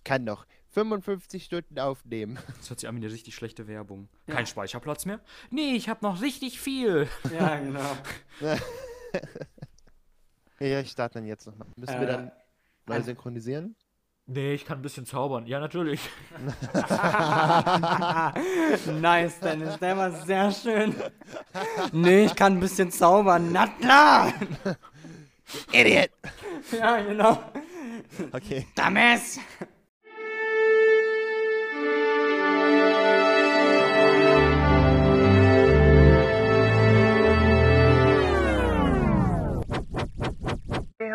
Ich kann noch 55 Stunden aufnehmen. Das hört sich an wie eine richtig schlechte Werbung. Kein Speicherplatz mehr? Nee, ich habe noch richtig viel. Ja, genau. Ja, ich starte dann jetzt nochmal. Müssen wir Äh, dann neu ein- synchronisieren? Nee, ich kann ein bisschen zaubern. Ja, natürlich. nice, Dennis, der war sehr schön. Nee, ich kann ein bisschen zaubern. Na klar! Idiot! Ja, genau. Okay. Dames!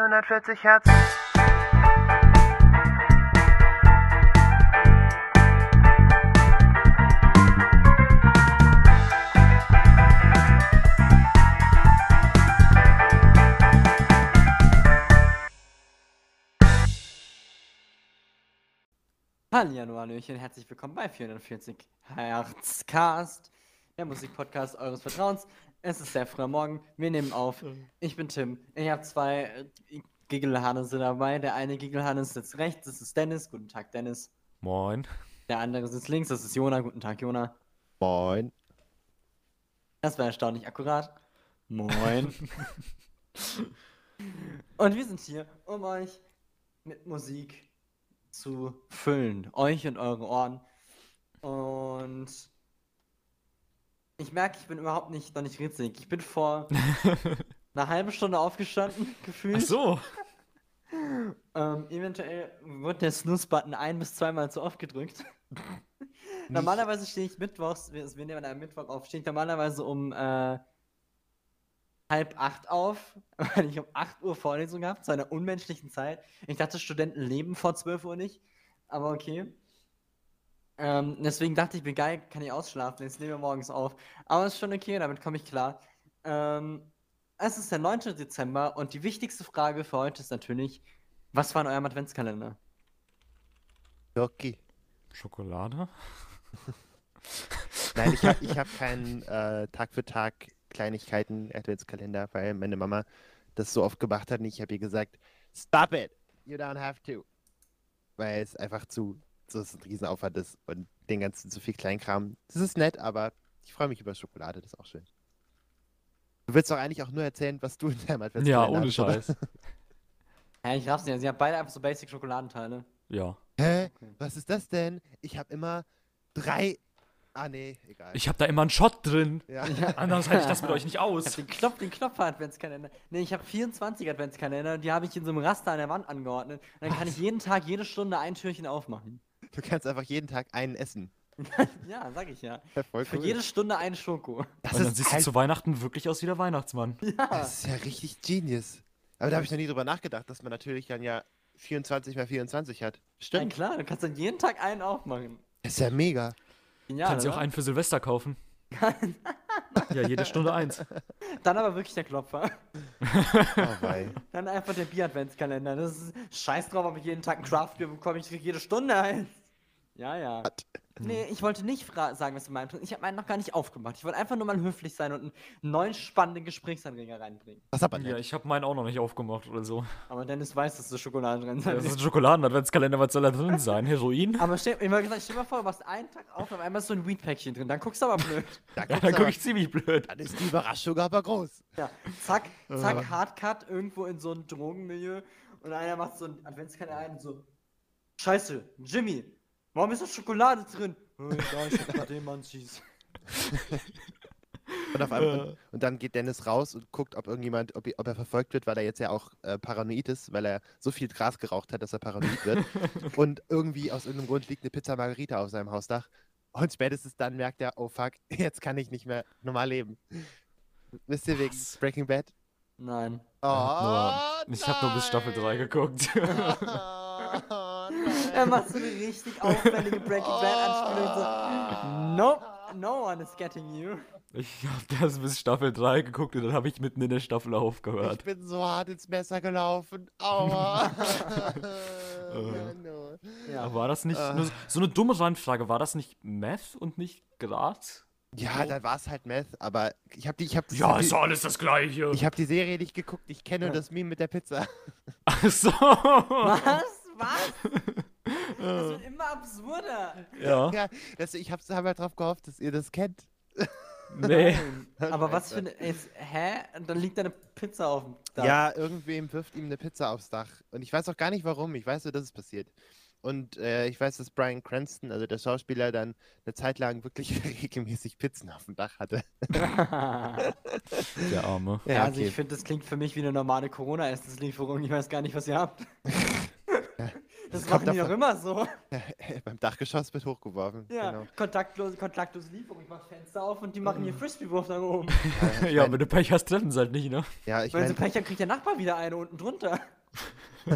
140 Hertz. Hallo, Hallöchen, herzlich willkommen bei 440 Herzcast, der Musikpodcast eures Vertrauens. Es ist sehr früher Morgen, wir nehmen auf. Ich bin Tim. Ich habe zwei äh, Giggelhannes dabei. Der eine Giggelhannes sitzt rechts, das ist Dennis. Guten Tag, Dennis. Moin. Der andere sitzt links, das ist Jona. Guten Tag, Jona. Moin. Das war erstaunlich akkurat. Moin. und wir sind hier, um euch mit Musik zu füllen. Euch und eure Ohren. Und ich merke, ich bin überhaupt nicht, noch nicht ritzig. Ich bin vor einer halben Stunde aufgestanden, gefühlt. Ach so. Ähm, eventuell wird der Snooze-Button ein- bis zweimal zu oft gedrückt. normalerweise stehe ich mittwochs, wir, nehmen am Mittwoch auf, stehe ich normalerweise um äh, halb acht auf, weil ich um 8 Uhr Vorlesung habe, zu einer unmenschlichen Zeit. Ich dachte, Studenten leben vor 12 Uhr nicht, aber okay. Ähm, deswegen dachte ich mir, geil, kann ich ausschlafen, jetzt nehmen wir morgens auf. Aber ist schon okay, damit komme ich klar. Ähm, es ist der 9. Dezember und die wichtigste Frage für heute ist natürlich, was war in eurem Adventskalender? Jockey. Schokolade? Nein, ich habe ich hab keinen äh, Tag für Tag Kleinigkeiten Adventskalender, weil meine Mama das so oft gemacht hat und ich habe ihr gesagt, stop it, you don't have to. Weil es einfach zu, so ein Riesenaufwand ist und den ganzen zu viel Kleinkram. Das ist nett, aber ich freue mich über Schokolade, das ist auch schön. Du willst doch eigentlich auch nur erzählen, was du in deinem Adventskalender Ja, ohne hast? Scheiß. Ja, ich raff's nicht. Sie haben beide einfach so basic Schokoladenteile. Ja. Hä? Okay. Was ist das denn? Ich habe immer drei. Ah, nee, egal. Ich habe da immer einen Shot drin. ja. Anders halte ich das mit euch nicht Ich hab aus. den Knopf, den Knopf-Adventskalender. Nee, ich habe 24 Adventskalender, die habe ich in so einem Raster an der Wand angeordnet. Und dann kann ich jeden Tag, jede Stunde ein Türchen aufmachen. Du kannst einfach jeden Tag einen essen. Ja, sag ich ja. Ja, voll Für cool. jede Stunde ein Schoko. das, Und dann ist siehst du halt, zu Weihnachten wirklich aus wie der Weihnachtsmann. Ja. das ist ja richtig genius. Aber da habe ich noch nie drüber nachgedacht, dass man natürlich dann ja 24 mal 24 hat. Ja, Stimmt. klar, du kannst dann jeden Tag einen aufmachen. Das ist ja mega. Genial, Kannst du auch einen für Silvester kaufen. ja, jede Stunde eins. Dann aber wirklich der Klopfer. Oh, wei. Dann einfach der Bier-Adventskalender. Das ist scheiß drauf, ob ich jeden Tag ein Craft-Bier bekomme. Ich krieg jede Stunde eins. Ja, ja. Nee, ich wollte nicht sagen, was du meinst. Ich habe meinen noch gar nicht aufgemacht. Ich wollte einfach nur mal höflich sein und einen neuen spannenden Gesprächsanreger reinbringen. Das ist aber Ja, ich habe meinen auch noch nicht aufgemacht oder so. Aber Dennis weiß, dass du Schokolade drin Das sind. ist ein Schokoladen-Adventskalender, was soll da drin sein? Heroin? Aber stell, immer gesagt, stell dir mal vor, du machst einen Tag auf, auf einmal ist so ein Weed-Päckchen drin. Dann guckst du aber blöd. Da Ja, guckst dann aber- ich ziemlich blöd. Dann ist die Überraschung aber groß. Ja, zack, zack, Hardcut irgendwo in so ein Drogenmilieu und einer macht so einen Adventskalender ein und so. Scheiße, Jimmy, warum ist da Schokolade drin? Egal, ich hab grad den Munchies. Und, auf einmal, und, und dann geht Dennis raus und guckt, ob irgendjemand, ob, ob er verfolgt wird, weil er jetzt ja auch äh, paranoid ist, weil er so viel Gras geraucht hat, dass er paranoid wird. und irgendwie aus irgendeinem Grund liegt eine Pizza Margarita auf seinem Hausdach. Und spätestens dann merkt er, oh fuck, jetzt kann ich nicht mehr normal leben. Wisst ihr wegen? Breaking Bad? Nein. Oh, nur- ich habe nur bis Staffel 3 geguckt. Oh, Er nein. macht so eine richtig auffällige Breaking Bad Anspielung. So, nope, no one is getting you. Ich habe das bis Staffel 3 geguckt und dann habe ich mitten in der Staffel Ich aufgehört. bin so hart ins Messer gelaufen. Aua. Äh. no. Ja. Aber war das nicht Ah. nur so eine dumme Randfrage? War das nicht Meth und nicht Gras? Ja, dann war es halt Meth, aber ich habe die, ich habe Ja, ist alles das Gleiche. ich habe die Serie nicht geguckt. Ich kenne nur das Meme mit der Pizza. Ach so. Was? Was? Das wird immer absurder. Ja. Ja, das, ich habe hab halt drauf gehofft, dass ihr das kennt. Nee. Aber was für eine. Jetzt, hä? Und dann liegt da eine Pizza auf dem Dach. Ja, irgendwem wirft ihm eine Pizza aufs Dach. Und ich weiß auch gar nicht warum. Ich weiß nur, dass es passiert. Und äh, ich weiß, dass Brian Cranston, also der Schauspieler, dann eine Zeit lang wirklich regelmäßig Pizzen auf dem Dach hatte. Der Arme. Ja, also ich finde, das klingt für mich wie eine normale Corona-Essenslieferung. Ich weiß gar nicht, was ihr habt. Das Das machen die doch davon- immer so. Beim Dachgeschoss wird hochgeworfen. Ja, Genau. kontaktlose, kontaktlose Lieferung. Ich mach Fenster auf und die machen hier Frisbee-Wurf nach oben. Ja, Ja, mein- wenn du Pech hast, treffen sie halt nicht, ne? ja, ich Wenn sie meine, Pech haben, kriegt der Nachbar wieder eine unten drunter.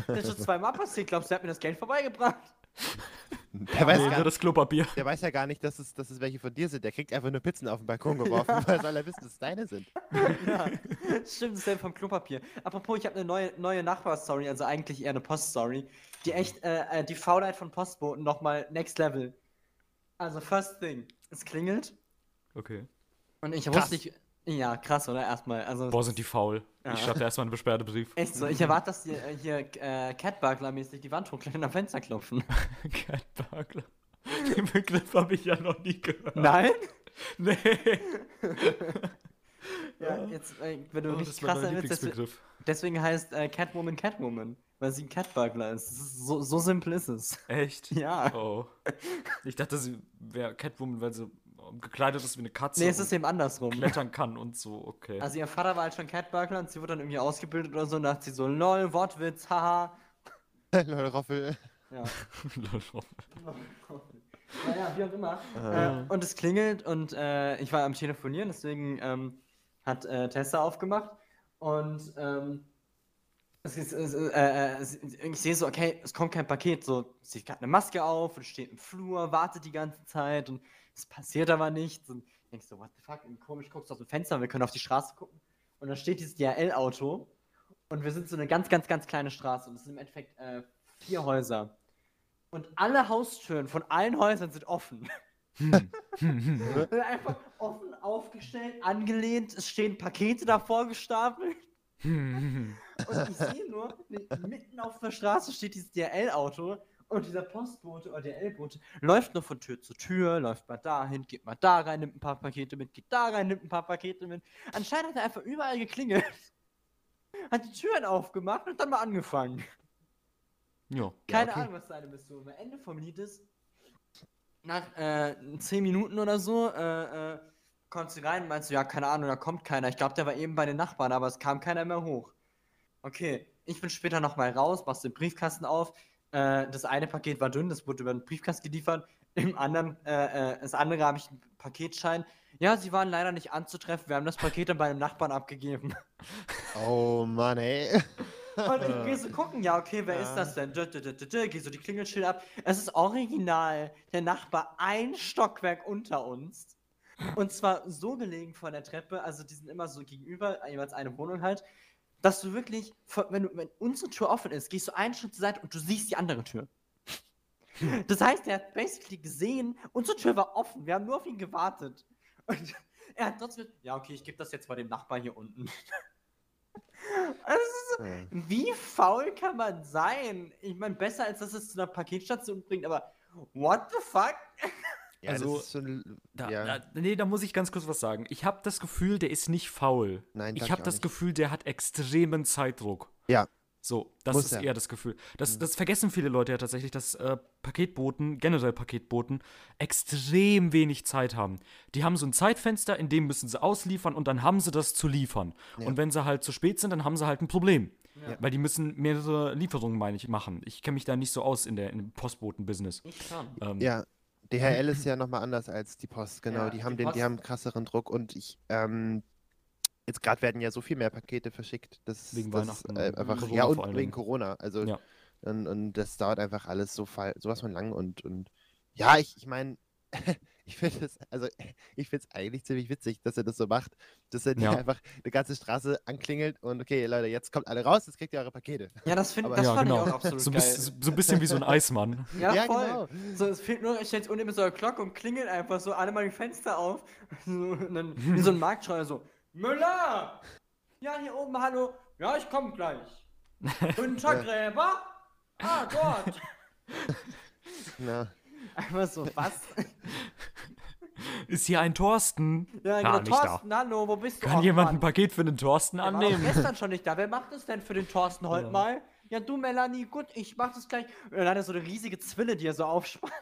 Das ist schon zweimal passiert. Glaubst du, der hat mir das Geld vorbeigebracht? der, weiß Nee, gar, nur das Klopapier. der weiß ja gar nicht, dass es, dass es welche von dir sind. Der kriegt einfach nur Pizzen auf den Balkon geworfen, weil soll er wissen, dass es deine sind. Ja, stimmt, dasselbe vom Klopapier. Apropos, ich habe eine neue, neue Nachbarstory, also eigentlich eher eine Poststory, die echt äh, äh, die Faulheit von Postboten nochmal next level. Also, first thing, es klingelt Okay. und ich Krass. wusste nicht. Ja, krass, oder? Erstmal. Also, Boah, sind die faul. Ja. Ich schreibe erstmal einen Beschwerdebrief. echt so. Ich erwarte, dass die äh, hier äh, Catburglar-mäßig die Wand hochklettern und am Fenster klopfen. Catburglar. Den Begriff habe ich ja noch nie gehört. Nein? Nee. Ja, jetzt, äh, wenn du Oh, richtig krass mein sein willst, deswegen, Lieblingsbegriff. deswegen heißt äh, Catwoman Catwoman, weil sie ein Catburglar ist. Ist so, so simpel ist es. Echt? Ja. Oh. Ich dachte, sie wäre Catwoman, weil sie gekleidet ist wie eine Katze Nee, es ist eben andersrum. klettern kann und so, okay. Also ihr Vater war halt schon Catburglar und sie wurde dann irgendwie ausgebildet oder so und dachte sie so, lol, Wortwitz, haha. Lol, Roffel. Ja. Lol. naja, wie auch immer. Äh, und es klingelt und äh, ich war am Telefonieren, deswegen ähm, hat äh, Tessa aufgemacht und ähm, es ist, es, äh, äh, ich sehe so, okay, es kommt kein Paket, so, sie hat gerade eine Maske auf und steht im Flur, wartet die ganze Zeit und es passiert aber nichts und ich denk so, what the fuck, irgendwie komisch, guckst du aus dem Fenster, wir können auf die Straße gucken und dann steht dieses DHL-Auto und wir sind so eine ganz, ganz, ganz kleine Straße und es sind im Endeffekt äh, vier Häuser. Und alle Haustüren von allen Häusern sind offen. Sind Einfach offen aufgestellt, angelehnt, es stehen Pakete davor gestapelt. Und ich sehe nur, mi- mitten auf der Straße steht dieses DRL-Auto und dieser Postbote oder DRL-Bote läuft nur von Tür zu Tür, läuft mal dahin, geht mal da rein, nimmt ein paar Pakete mit, geht da rein, nimmt ein paar Pakete mit. Anscheinend hat er einfach überall geklingelt, hat die Türen aufgemacht und dann mal angefangen. ja. Keine okay. Ahnung, was seine Mission war. Ende vom Lied ist, nach äh, 10 Minuten oder so, äh, äh, kommst du rein und meinst du, ja, keine Ahnung, da kommt keiner. Ich glaube, der war eben bei den Nachbarn, aber es kam keiner mehr hoch. Okay, ich bin später nochmal raus, machst den Briefkasten auf. Äh, das eine Paket war dünn, das wurde über den Briefkasten geliefert. Im anderen, äh, äh, das andere habe ich einen Paketschein. Ja, sie waren leider nicht anzutreffen. Wir haben das Paket dann bei einem Nachbarn abgegeben. Oh Mann, ey. Und ich gehe so gucken, ja, okay, wer ist Ja. das denn? Geh so die Klingelschilder ab. Es ist original der Nachbar ein Stockwerk unter uns. Und zwar so gelegen vor der Treppe, also die sind immer so gegenüber, jeweils eine Wohnung halt, dass du wirklich, wenn, du, wenn unsere Tür offen ist, gehst du einen Schritt zur Seite und du siehst die andere Tür. Das heißt, er hat basically gesehen, unsere Tür war offen, wir haben nur auf ihn gewartet. Und er hat trotzdem, ja, okay, ich gebe das jetzt mal dem Nachbar hier unten. Also, wie faul kann man sein? Ich meine, besser als dass es zu einer Paketstation bringt, aber what the fuck? Ja, Also, das ist schon. Da, ja. da, nee, da muss ich ganz kurz was sagen. Ich habe das Gefühl, der ist nicht faul. Nein, ich ich habe das nicht. Gefühl, der hat extremen Zeitdruck. Ja. So, das Muss ist er. eher das Gefühl. Das, Mhm. das vergessen viele Leute ja tatsächlich, dass äh, Paketboten, generell Paketboten, extrem wenig Zeit haben. Die haben so ein Zeitfenster, in dem müssen sie ausliefern und dann haben sie das zu liefern. Ja. Und wenn sie halt zu spät sind, dann haben sie halt ein Problem. Ja. Weil die müssen mehrere Lieferungen, meine ich, machen. Ich kenne mich da nicht so aus in der, im Postboten-Business. Ich schon. Ähm, Ja, DHL ist ja nochmal anders als die Post, genau. Ja, die die haben den, Post- die haben krasseren Druck und ich, ähm, jetzt gerade werden ja so viel mehr Pakete verschickt, das, Wegen das Weihnachten äh, einfach, Corona ja und wegen. Corona, also Ja. und, und das dauert einfach alles so fall, sowas von lang und und ja, ich, ich meine, ich finde es, also ich finde es eigentlich ziemlich witzig, dass er das so macht, dass er die Ja. einfach eine ganze Straße anklingelt und okay, Leute, jetzt kommt alle raus, jetzt kriegt ihr eure Pakete. Ja, das, find, Aber- das ja, fand genau. ich auch absolut So ein, geil. bisschen, so ein bisschen wie so ein Eismann. Ja, Ja, voll. genau. So, es fehlt nur, ich stelle unten mit so einer Glocke und klingelt einfach so alle mal die Fenster auf. So, und dann wie so ein Marktschreier so, Müller! Ja, hier oben, hallo. Ja, ich komme gleich. Guten Tag, Gräber. Ah, dort. Na, Einfach so, was? Ist hier ein Thorsten? Ja, Ja, genau, da. Thorsten, hallo, wo bist du? Kann jemand ein. Paket für den Thorsten Der war doch annehmen? gestern schon nicht da. Wer macht das denn für den Thorsten heute Ja. mal? Ja, du, Melanie, gut, ich mach das gleich. Und dann hat er so eine riesige Zwille, die er so aufspannt.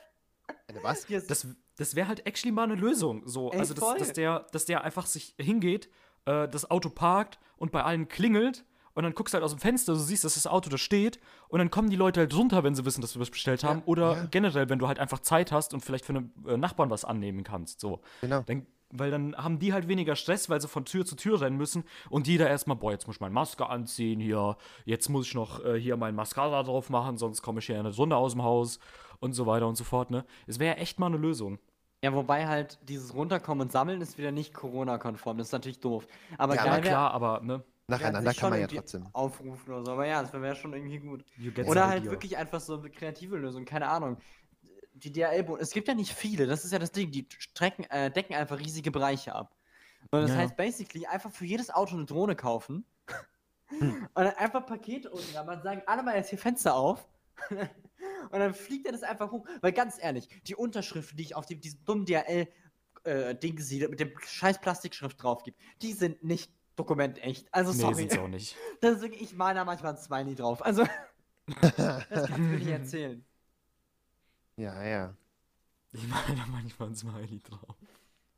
Eine was? So- Das, das wäre halt actually mal eine Lösung. So. Ey, also, dass, dass, der, dass der einfach sich hingeht, äh, das Auto parkt und bei allen klingelt und dann guckst du halt aus dem Fenster, du siehst, dass das Auto da steht und dann kommen die Leute halt runter, wenn sie wissen, dass wir was bestellt haben. Oder generell, wenn du halt einfach Zeit hast und vielleicht für einen äh, Nachbarn was annehmen kannst. So. Genau. Dann, weil dann haben die halt weniger Stress, weil sie von Tür zu Tür rennen müssen und jeder erstmal, boah, jetzt muss ich meine Maske anziehen hier, jetzt muss ich noch äh, hier mein Mascara drauf machen, sonst komme ich hier eine Runde aus dem Haus und so weiter und so fort, ne? Es wäre echt mal eine Lösung. Ja, wobei halt dieses Runterkommen und Sammeln ist wieder nicht Corona-konform. Das ist natürlich doof. Aber Ja, geil Ja, wär- klar, aber, ne? Nacheinander kann man ja trotzdem. Aufrufen oder so. Aber ja, das wäre schon irgendwie gut. Oder the halt idea. wirklich einfach so eine kreative Lösung, keine Ahnung. Die DHL-Boten, es gibt ja nicht viele, das ist ja das Ding, die strecken, äh, decken einfach riesige Bereiche ab. Und das Ja, ja. heißt basically einfach für jedes Auto eine Drohne kaufen Hm. und dann einfach Pakete unten machen, sagen, alle mal jetzt hier Fenster auf. und dann fliegt er das einfach hoch. Weil ganz ehrlich, die Unterschriften, die ich auf dem, diesem dummen DHL-Ding sehe, mit dem scheiß Plastikschrift drauf gibt, die sind nicht dokumentecht. Also Nee, sorry. sind's auch nicht. Das ist wirklich, ich male da manchmal ein Smiley drauf. Also, das kannst du mir nicht erzählen. Ja, ja. Ich meine da manchmal ein Smiley drauf.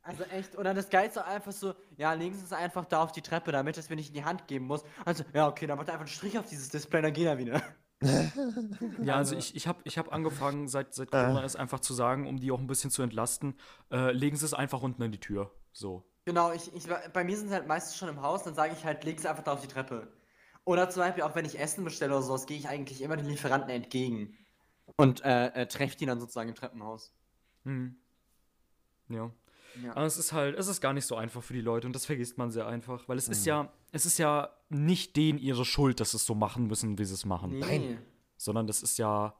Also echt, oder das Geilste einfach so, ja, legen Sie es einfach da auf die Treppe, damit es mir nicht in die Hand geben muss. Also, ja, okay, dann macht er einfach einen Strich auf dieses Display, dann geht er wieder. Ja, also ich, ich habe ich hab angefangen, seit, seit Corona ist einfach zu sagen, um die auch ein bisschen zu entlasten, äh, legen sie es einfach unten in die Tür. So. Genau, ich, ich, bei mir sind sie halt meistens schon im Haus, dann sage ich halt, leg sie einfach da auf die Treppe. Oder zum Beispiel auch, wenn ich Essen bestelle oder sowas, gehe ich eigentlich immer den Lieferanten entgegen. Und äh, äh, treffe die dann sozusagen im Treppenhaus. Hm. Ja. Ja. Aber es ist halt, es ist gar nicht so einfach für die Leute und das vergisst man sehr einfach, weil es Mhm. ist ja, es ist ja nicht denen ihre Schuld, dass sie es so machen müssen, wie sie es machen. Nein. sondern das ist ja,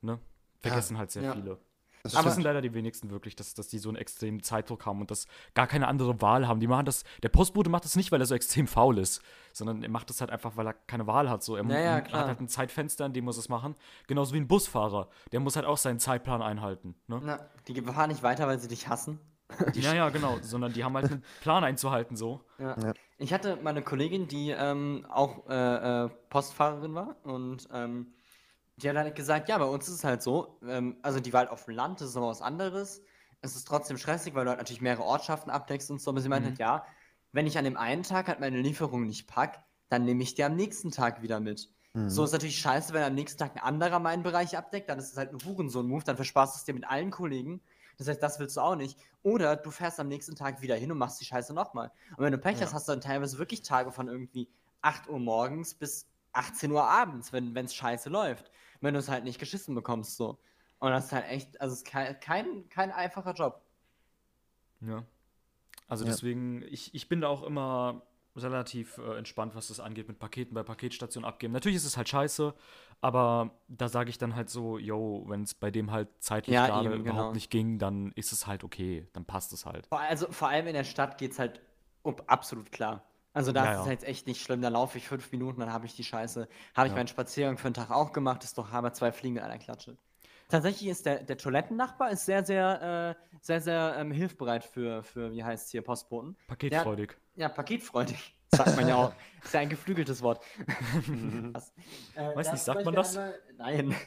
ne, vergessen halt sehr Ja. viele. Das Aber- wissen leider die wenigsten wirklich, dass, dass die so einen extremen Zeitdruck haben und das gar keine andere Wahl haben. Die machen das, der Postbote macht das nicht, weil er so extrem faul ist, sondern er macht das halt einfach, weil er keine Wahl hat. So, er Ja, ja, klar. hat halt ein Zeitfenster, in dem muss er es machen. Genauso wie ein Busfahrer. Der muss halt auch seinen Zeitplan einhalten. Ne? Na, die fahren nicht weiter, weil sie dich hassen. Ja, ja, genau. Sondern die haben halt einen Plan einzuhalten, so. Ja. Ja. Ich hatte meine Kollegin, die ähm, auch äh, äh, Postfahrerin war und ähm, die hat halt gesagt, ja, bei uns ist es halt so, ähm, also die war halt auf dem Land, das ist noch was anderes. Es ist trotzdem stressig, weil du halt natürlich mehrere Ortschaften abdeckst und so, aber sie meinte Mhm. halt, ja, wenn ich an dem einen Tag halt meine Lieferung nicht pack, dann nehme ich die am nächsten Tag wieder mit. Mhm. So ist natürlich scheiße, wenn am nächsten Tag ein anderer meinen Bereich abdeckt, dann ist es halt ein Hurensohn-Move, dann versparst du es dir mit allen Kollegen. Das heißt, das willst du auch nicht. Oder du fährst am nächsten Tag wieder hin und machst die Scheiße nochmal. Und wenn du Pech hast, Ja. hast du dann teilweise wirklich Tage von irgendwie 8 Uhr morgens bis 18 Uhr abends, wenn es scheiße läuft. Wenn du es halt nicht geschissen bekommst, so. Und das ist halt echt, also es ist kein, kein, kein einfacher Job. Ja. Also Ja. deswegen, ich, ich bin da auch immer relativ äh, entspannt, was das angeht, mit Paketen bei Paketstationen abgeben. Natürlich ist es halt scheiße, aber da sage ich dann halt so, yo, wenn es bei dem halt zeitlich Ja, gerade eben, überhaupt genau. nicht ging, dann ist es halt okay, dann passt es halt. Also vor allem in der Stadt geht es halt ob, absolut klar. Also da Ja, ist es ja. jetzt echt nicht schlimm. Da laufe ich fünf Minuten, dann habe ich die Scheiße. Habe ich meinen Spaziergang für den Tag auch gemacht, ist doch aber zwei Fliegen mit einer Klatsche. Tatsächlich ist der, der Toilettennachbar ist sehr, sehr, äh, sehr, sehr ähm, hilfbereit für, für, wie heißt es hier, Postboten. Paketfreudig. Ja, paketfreudig, sagt man ja auch. Ist ja ein geflügeltes Wort. Was? Äh, Weiß nicht, sagt man das? einmal- Nein.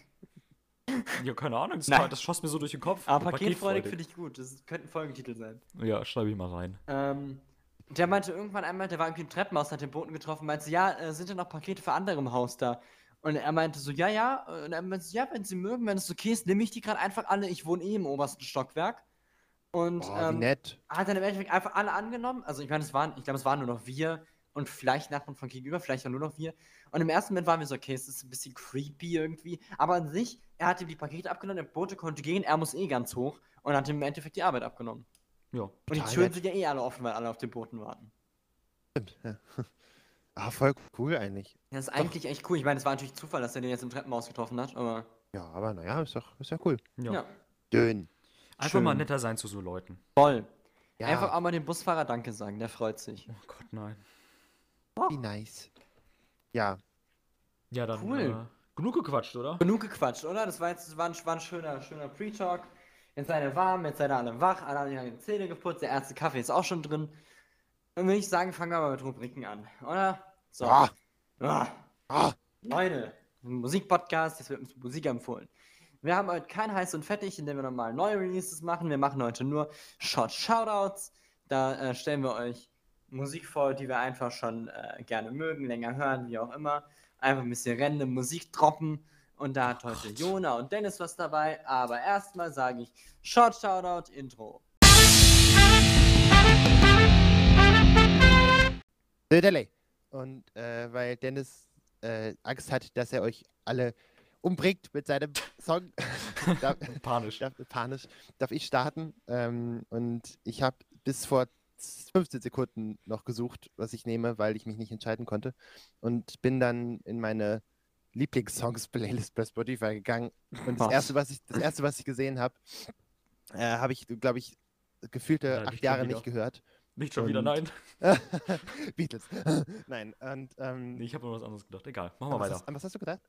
Ja, keine Ahnung, das, Nein. das schoss mir so durch den Kopf. Aber paketfreudig finde ich gut. Das könnte ein Folgentitel sein. Ja, schreibe ich mal rein. Ähm, der meinte irgendwann einmal, der war irgendwie im Treppenhaus, hat den Boten getroffen, meinte, ja, äh, sind denn noch Pakete für andere im Haus da? Und er meinte so, ja, ja. Und er meinte, so, ja, wenn sie mögen, wenn es okay ist, nehme ich die gerade einfach alle. Ich wohne eh im obersten Stockwerk. Und wie ähm, nett. hat dann im Endeffekt einfach alle angenommen. Also ich meine, es waren, ich glaube, es waren nur noch wir und vielleicht Nachbarn von gegenüber, vielleicht auch nur noch wir. Und im ersten Moment waren wir so, okay, es ist ein bisschen creepy irgendwie. Aber an sich, er hat ihm die Pakete abgenommen, der Bote konnte gehen, er muss eh ganz hoch und hat ihm im Endeffekt die Arbeit abgenommen. Ja. Und die Türen nett. sind ja eh alle offen, weil alle auf den Boten warten. Stimmt, ja. Ah, voll cool eigentlich. Das ist eigentlich echt cool. Ich meine, es war natürlich Zufall, dass er den jetzt im Treppenhaus getroffen hat, aber Ja, aber naja, ist doch, ist ja cool. ja. ja, Schön. Einfach mal Schön. netter sein zu so Leuten. voll. Ja, Einfach auch mal dem Busfahrer Danke sagen, der freut sich. Oh Gott, nein. wie nice. Ja, Ja, dann Cool. äh, Genug gequatscht, oder? Genug gequatscht, oder? Das war jetzt war ein, war ein schöner, schöner Pre-Talk. Jetzt seid ihr warm, jetzt seid ihr alle wach, alle haben ihre Zähne geputzt, der erste Kaffee ist auch schon drin. Dann würde ich sagen, fangen wir mal mit Rubriken an, oder? So. Ah. Ah. Ah. Leute, ein Musikpodcast, jetzt wird uns Musik empfohlen. Wir haben heute kein heiß und fettig, in dem wir nochmal neue Releases machen. Wir machen heute nur Short Shoutouts. Da äh, stellen wir euch Musik vor, die wir einfach schon äh, gerne mögen, länger hören, wie auch immer. Einfach ein bisschen random Musik droppen. Und da hat heute Jona und Dennis was dabei. Aber erstmal sage ich Short Shoutout Intro. Und äh, weil Dennis äh, Angst hat, dass er euch alle umbringt mit seinem Song, darf, Panisch. darf, panisch, darf ich starten. Ähm, und ich habe bis vor 15 Sekunden noch gesucht, was ich nehme, weil ich mich nicht entscheiden konnte. Und bin dann in meine Lieblingssongs-Playlist bei Spotify gegangen. Und das erste, was ich, das erste, was ich gesehen habe, äh, habe ich, glaube ich, gefühlte Ja, acht Jahre wieder. nicht gehört. Nicht schon wieder, Und- nein. Beatles. Nein, und ähm, Nee, ich habe noch was anderes gedacht. Egal, machen wir weiter. hast, an was hast du gedacht?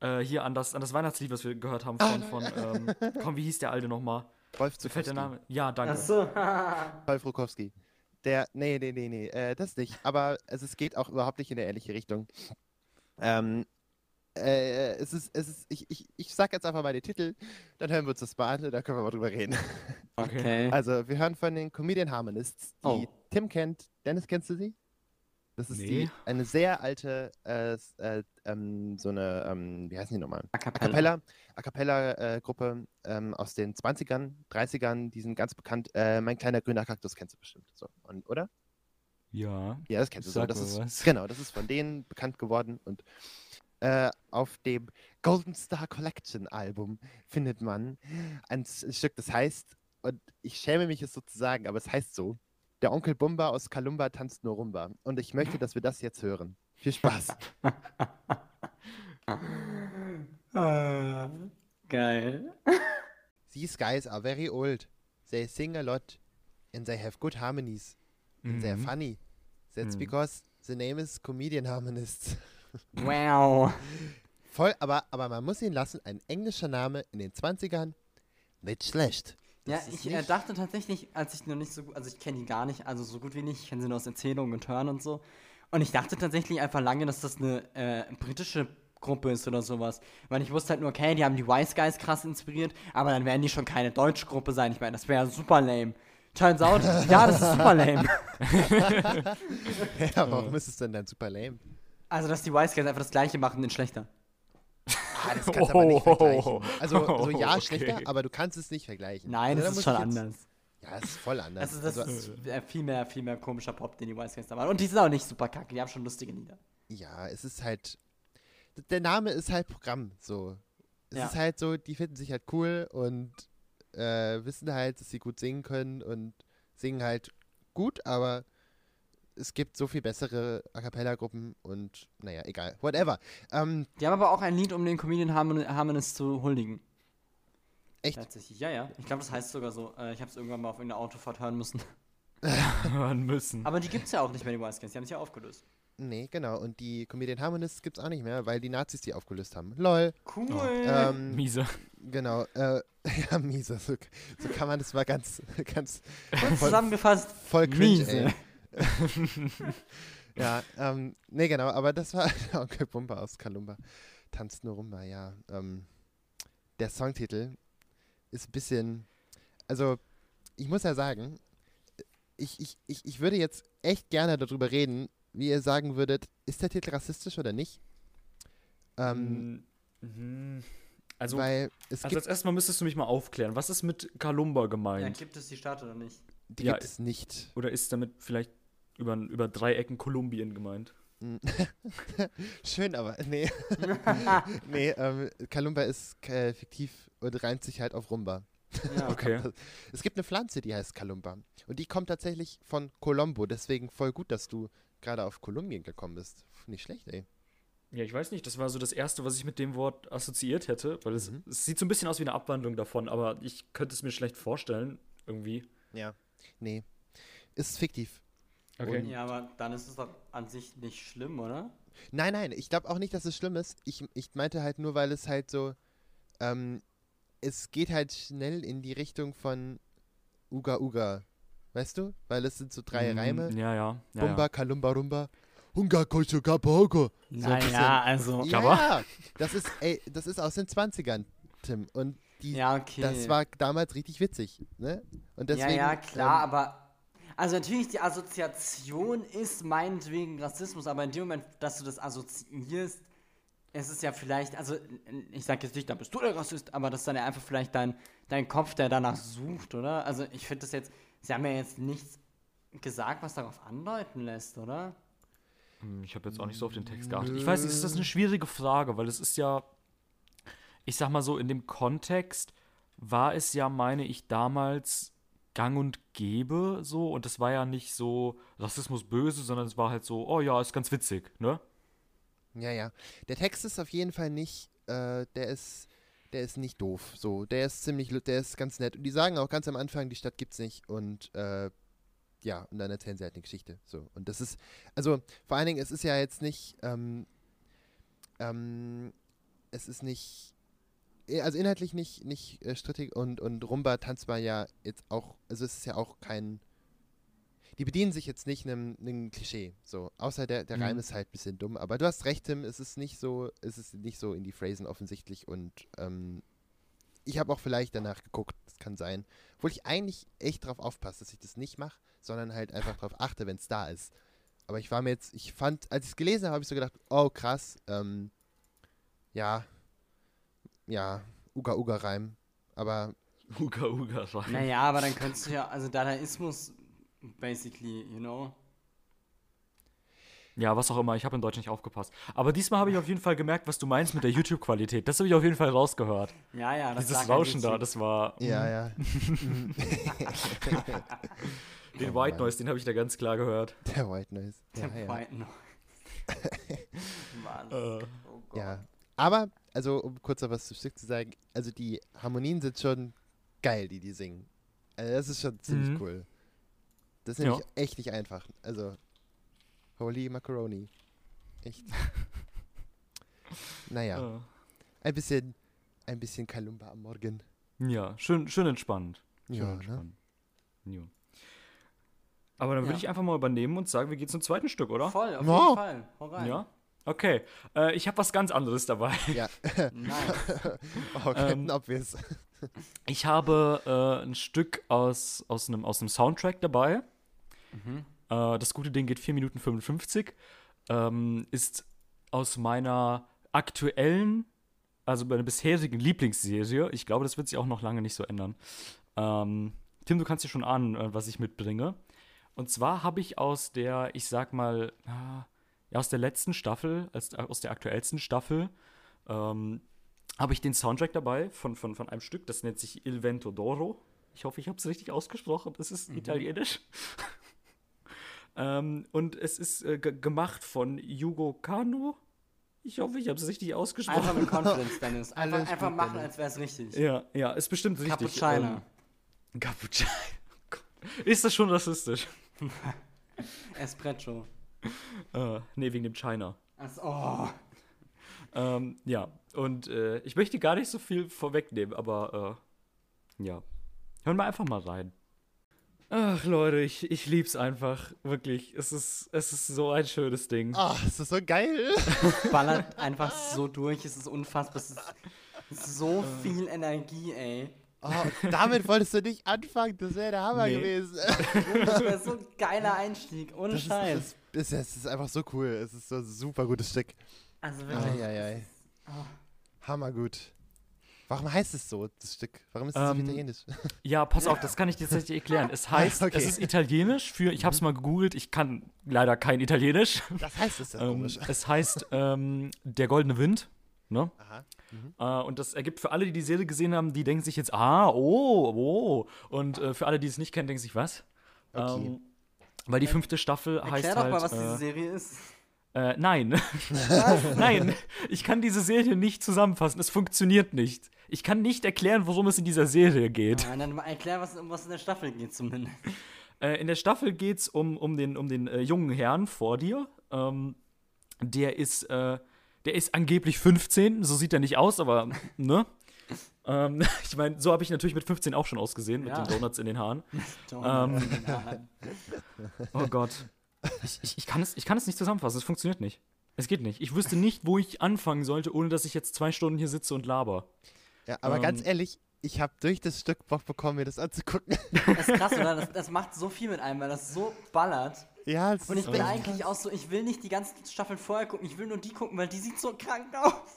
Äh, hier an das, an das Weihnachtslied, was wir gehört haben Ah, von, von ähm, komm, wie hieß der alte nochmal? Wolf Mir fällt der Zukowski. Name. Ja, danke. Achso. Wolf Rukowski. Der, nee, nee, nee, nee, äh, das nicht. Aber es, es geht auch überhaupt nicht in eine ähnliche Richtung. Ähm, äh, es ist, es ist, ich, ich, ich sag jetzt einfach mal den Titel, dann hören wir uns das mal an und dann können wir mal drüber reden. Okay. Also, wir hören von den Comedian Harmonists, die Oh. Tim kennt. Dennis, kennst du sie? Das ist Nee. die, eine sehr alte, äh, äh, ähm, so eine, ähm, wie heißen die nochmal? A cappella, A cappella äh, ähm, aus den 20ern, 30ern, die sind ganz bekannt. Äh, mein kleiner grüner Kaktus kennst du bestimmt. So, und, oder? Ja. Ja, das kennst du so. Das ist, was. Genau, das ist von denen bekannt geworden und äh, auf dem Golden Star Collection Album findet man ein Stück, das heißt, und ich schäme mich es so zu sagen, aber es heißt so, der Onkel Bumba aus Kalumba tanzt nur Rumba. Und ich möchte, dass wir das jetzt hören. Viel Spaß. Ah, Geil. These guys are very old. They sing a lot and they have good harmonies. And they're Mhm. funny. That's Mhm. because the name is Comedian Harmonists. Wow. Voll, aber, aber man muss ihn lassen, ein englischer Name in den 20ern, nicht schlecht. Ja, ich äh, nicht- dachte tatsächlich, als ich noch nicht so gut, also ich kenne die gar nicht, also so gut wie nicht, ich kenne sie nur aus Erzählungen und Hören und so. Und ich dachte tatsächlich einfach lange, dass das eine äh, britische Gruppe ist oder sowas. Weil ich wusste halt nur, okay, die haben die Wise Guys krass inspiriert, aber dann werden die schon keine deutsche Gruppe sein. Ich meine, das wäre super lame. Turns out, ja, das ist super lame. ja, warum ist es denn dann super lame? Also, dass die Wise Guys einfach das gleiche machen, in schlechter. Das kannst du aber nicht vergleichen. Also, so ja, Okay. schlechter, aber du kannst es nicht vergleichen. Nein, Also, da das ist schon anders. Ja, es ist voll anders. Also, das also, ist äh, viel mehr, viel mehr komischer Pop, den die Wise Guys da machen. Und die sind auch nicht super kacke, die haben schon lustige Lieder. ja, es ist halt. Der Name ist halt Programm, so. Es Ja. ist halt so, die finden sich halt cool und äh, wissen halt, dass sie gut singen können und singen halt gut, aber es gibt so viel bessere A Cappella-Gruppen und naja, egal. Whatever. Ähm, Die haben aber auch ein Lied, um den Comedian Harmon Harmonist zu huldigen. echt? Tatsächlich, ja, ja. Ich glaube, das heißt sogar so. Äh, ich habe es irgendwann mal auf irgendeiner Autofahrt hören müssen. hören müssen. Aber die gibt's ja auch nicht mehr, die Wise Guys. Die haben sich ja aufgelöst. Nee, genau. Und die Comedian Harmonists gibt's auch nicht mehr, weil die Nazis die aufgelöst haben. Lol. Cool. Ähm, Miese. genau. Äh, ja, miese. So, so kann man das mal ganz, ganz voll- zusammengefasst. voll cringe, Miese. ey. ja, ähm, nee, genau, aber das war Onkel Bumba aus Kalumba. Tanzt nur Rumba, ja. Ähm, der Songtitel ist ein bisschen, also ich muss ja sagen, ich, ich, ich, ich würde jetzt echt gerne darüber reden, wie ihr sagen würdet, ist der Titel rassistisch oder nicht? Ähm, Mhm. Also, weil es also gibt, als erstes mal müsstest du mich mal aufklären. Was ist mit Kalumba Ja, gemeint? gibt es die Stadt oder nicht? die ja, gibt es nicht. Oder ist damit vielleicht über, über drei Ecken Kolumbien gemeint? Schön, aber nee. nee, ähm, Kalumba ist äh, fiktiv und reimt sich halt auf Rumba. Ja. Okay. Es gibt eine Pflanze, die heißt Kalumba. Und die kommt tatsächlich von Colombo. Deswegen voll gut, dass du gerade auf Kolumbien gekommen bist. Nicht schlecht, ey. Ja, ich weiß nicht, das war so das Erste, was ich mit dem Wort assoziiert hätte, weil es, Mhm. es sieht so ein bisschen aus wie eine Abwandlung davon, aber ich könnte es mir schlecht vorstellen, irgendwie. Ja. Nee. Ist fiktiv. Okay. Und- Ja, aber dann ist es doch an sich nicht schlimm, oder? Nein, nein, ich glaube auch nicht, dass es schlimm ist. Ich, ich meinte halt nur, weil es halt so, ähm, es geht halt schnell in die Richtung von Uga Uga. Weißt du? Weil es sind so drei Mm, Reime. Ja, ja. ja, Bumba, ja. Kalumba, Rumba. Hunga, Kocho, Kapahoko. Naja, also. Ja, Aber- das ist, ey, das ist aus den 20ern, Tim. Und die, Ja, okay. das war damals richtig witzig, ne? Und deswegen, ja, ja, klar, ähm, aber. Also natürlich, die Assoziation ist meinetwegen Rassismus, aber in dem Moment, dass du das assoziierst, es ist ja vielleicht, also ich sag jetzt nicht, da bist du der Rassist, aber das ist dann ja einfach vielleicht dein, dein Kopf, der danach sucht, oder? Also ich finde das jetzt, sie haben ja jetzt nichts gesagt, was darauf andeuten lässt, oder? Hm, Ich habe jetzt auch nicht so auf den Text geachtet. Ich weiß ist das eine schwierige Frage, weil es ist ja, ich sag mal so, in dem Kontext war es ja, meine ich, damals gang und gäbe so und es war ja nicht so Rassismus böse, sondern es war halt so, oh ja, ist ganz witzig, ne? Ja, ja. Der Text ist auf jeden Fall nicht, äh, der ist, der ist nicht doof. So, der ist ziemlich, der ist ganz nett. Und die sagen auch ganz am Anfang, die Stadt gibt's nicht. Und äh, ja, und dann erzählen sie halt eine Geschichte. So. Und das ist, also vor allen Dingen, es ist ja jetzt nicht, ähm, ähm, es ist nicht, also inhaltlich nicht, nicht äh, strittig und, und Rumba tanzbar ja jetzt auch, also es ist ja auch kein, die bedienen sich jetzt nicht einem, einem Klischee, so, außer der, der Mhm. Reim ist halt ein bisschen dumm, aber du hast recht, Tim, es ist nicht so, es ist nicht so in die Phrasen offensichtlich und ähm, ich habe auch vielleicht danach geguckt, das kann sein, obwohl ich eigentlich echt drauf aufpasse, dass ich das nicht mache, sondern halt einfach drauf achte, wenn es da ist. Aber ich war mir jetzt, ich fand, als ich es gelesen habe, habe ich so gedacht, oh krass, ähm, ja, ja, Uga Uga Reim, aber Uga Uga rein. Naja, aber dann könntest du ja, also Dadaismus, basically, you know. Ja, was auch immer, ich habe in Deutsch nicht aufgepasst. Aber diesmal habe ich auf jeden Fall gemerkt, was du meinst mit der YouTube-Qualität. Das habe ich auf jeden Fall rausgehört. Ja, ja, das Dieses Rauschen da, das war. ja, ja, Den Oh White. Noise, den habe ich da ganz klar gehört. der White Noise. Ja, Der ja. White Noise. Mann. Äh, Oh Gott. Ja, aber, also um kurz noch was zu Stück zu sagen, also die Harmonien sind schon geil, die die singen. Also das ist schon ziemlich Mhm. cool. Das ist Ja. nämlich echt nicht einfach. Also, holy macaroni. Echt. naja, äh, ein bisschen, ein bisschen Kalumba am Morgen. ja, schön, schön entspannt. Schön Ja, ne? entspannt. Ja. Aber dann würde Ja. ich einfach mal übernehmen und sagen, wir gehen zum zweiten Stück, oder? Voll, auf Ja. jeden Fall. Hau rein. Ja? Okay. Äh, ich habe was ganz anderes dabei. Ja. Oh, Captain Ähm, Obvious. Ich habe äh, ein Stück aus, aus, einem, aus einem Soundtrack dabei. Mhm. Äh, das gute Ding geht 4 Minuten 55. Ähm, ist aus meiner aktuellen, also meiner bisherigen Lieblingsserie. Ich glaube, das wird sich auch noch lange nicht so ändern. Ähm, Tim, du kannst dir schon ahnen, äh, was ich mitbringe. Und zwar habe ich aus der, ich sag mal, ah, ja, aus der letzten Staffel, als, aus der aktuellsten Staffel, ähm, habe ich den Soundtrack dabei von, von, von einem Stück, das nennt sich Il Vento d'Oro. Ich hoffe, ich habe es richtig ausgesprochen. Es ist italienisch. ähm, und es ist äh, ge- gemacht von Yugo Kano. Ich hoffe, ich habe es richtig ausgesprochen. Einfach mit Confidence, Dennis. Einfach, einfach gut, machen, Dennis. als wäre es richtig. Ja, ja, ist bestimmt richtig. Cappuccino. Ähm, Cappuccino. Ist das schon rassistisch? Espresso. Äh, nee, wegen dem China. Also, oh. Ähm, ja, und äh, ich möchte gar nicht so viel vorwegnehmen, aber äh, ja. Hören wir einfach mal rein. Ach, Leute, ich, ich lieb's einfach. Wirklich. Es ist, es ist so ein schönes Ding. Oh, ist das so geil. Ballert einfach so durch, es ist unfassbar. Es ist so viel Energie, ey. Oh, damit wolltest du nicht anfangen, das wäre der Hammer Nee. gewesen. Das wäre so ein geiler Einstieg, ohne Das ist, Scheiß. das, ist, das ist einfach so cool. Es ist so ein super gutes Stück. Also wirklich. Eieiei. Oh. Hammergut. Warum heißt es so, das Stück? Warum ist es so Ähm, italienisch? Ja, pass auf, das kann ich dir tatsächlich erklären. Es heißt, Okay. es ist italienisch für, ich hab's mal gegoogelt, ich kann leider kein Italienisch. Das heißt es ja Ähm, komisch. es heißt ähm, Der Goldene Wind. Ne? Aha. Äh, und das ergibt für alle, die die Serie gesehen haben, die denken sich jetzt, ah, oh, oh. Und äh, für alle, die es nicht kennen, denken sich, was? Okay. Ähm, weil die fünfte Staffel heißt Erklär doch halt. mal, was äh, diese Serie ist. Äh, nein. nein, ich kann diese Serie nicht zusammenfassen. Es funktioniert nicht. Ich kann nicht erklären, worum es in dieser Serie geht. Ja, dann mal erklär, was, um was in der Staffel geht zumindest. Äh, in der Staffel geht es um, um den, um den äh, jungen Herrn vor dir, ähm, der ist, äh, der ist angeblich 15, so sieht er nicht aus, aber, ne? Ähm, ich meine, so habe ich natürlich mit 15 auch schon ausgesehen, mit Ja. den Donuts in den Haaren. Donuts Ähm. in den Haaren. Oh Gott. Ich, ich, ich, kann es, ich kann es nicht zusammenfassen, es funktioniert nicht. Es geht nicht. Ich wüsste nicht, wo ich anfangen sollte, ohne dass ich jetzt zwei Stunden hier sitze und laber. Ja, aber ganz Ähm. ehrlich, ich habe durch das Stück Bock bekommen, mir das anzugucken. Das ist krass, oder? Das, das macht so viel mit einem, weil das so ballert. ja, es Und ich ist bin eigentlich auch so, ich will nicht die ganzen Staffeln vorher gucken, ich will nur die gucken, weil die sieht so krank aus.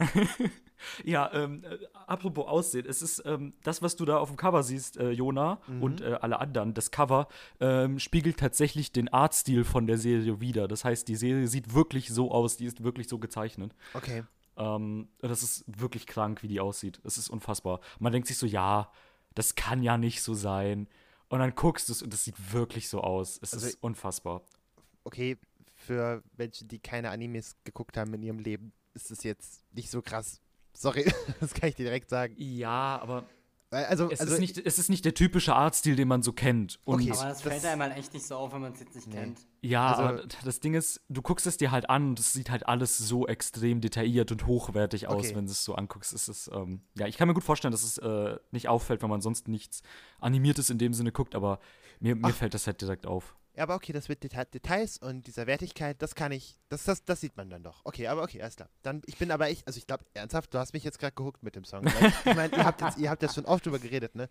Ja, ähm, äh, apropos Aussehen, es ist ähm, das, was du da auf dem Cover siehst, äh, Jona und äh, alle anderen, das Cover ähm, spiegelt tatsächlich den Artstil von der Serie wider. Das heißt, die Serie sieht wirklich so aus, die ist wirklich so gezeichnet. Okay. Ähm, das ist wirklich krank, wie die aussieht. Es ist unfassbar. Man denkt sich so, ja, das kann ja nicht so sein. Und dann guckst du es und es sieht wirklich so aus. Es Also- ist unfassbar. Okay, für Menschen, die keine Animes geguckt haben in ihrem Leben, ist es jetzt nicht so krass. Sorry, das kann ich dir direkt sagen. Ja, aber Also, es, also ist nicht, es ist nicht der typische Artstil, den man so kennt. Und Okay. Aber das, Das- fällt einem halt echt nicht so auf, wenn man es jetzt nicht Nee. kennt. Ja, Also- aber das Ding ist, du guckst es dir halt an und es sieht halt alles so extrem detailliert und hochwertig aus, Okay. wenn du es so anguckst. Es ist, ähm, ja, ich kann mir gut vorstellen, dass es äh, nicht auffällt, wenn man sonst nichts Animiertes in dem Sinne guckt, aber mir, mir Ach. fällt das halt direkt auf. Ja, aber okay, das mit Deta Details und dieser Wertigkeit, das kann ich, das, das, das sieht man dann doch. Okay, aber okay, alles klar. Dann, ich bin aber ich, also ich glaube, ernsthaft, du hast mich jetzt gerade gehuckt mit dem Song. Ich meine, ihr habt jetzt, ihr habt jetzt schon oft drüber geredet, ne?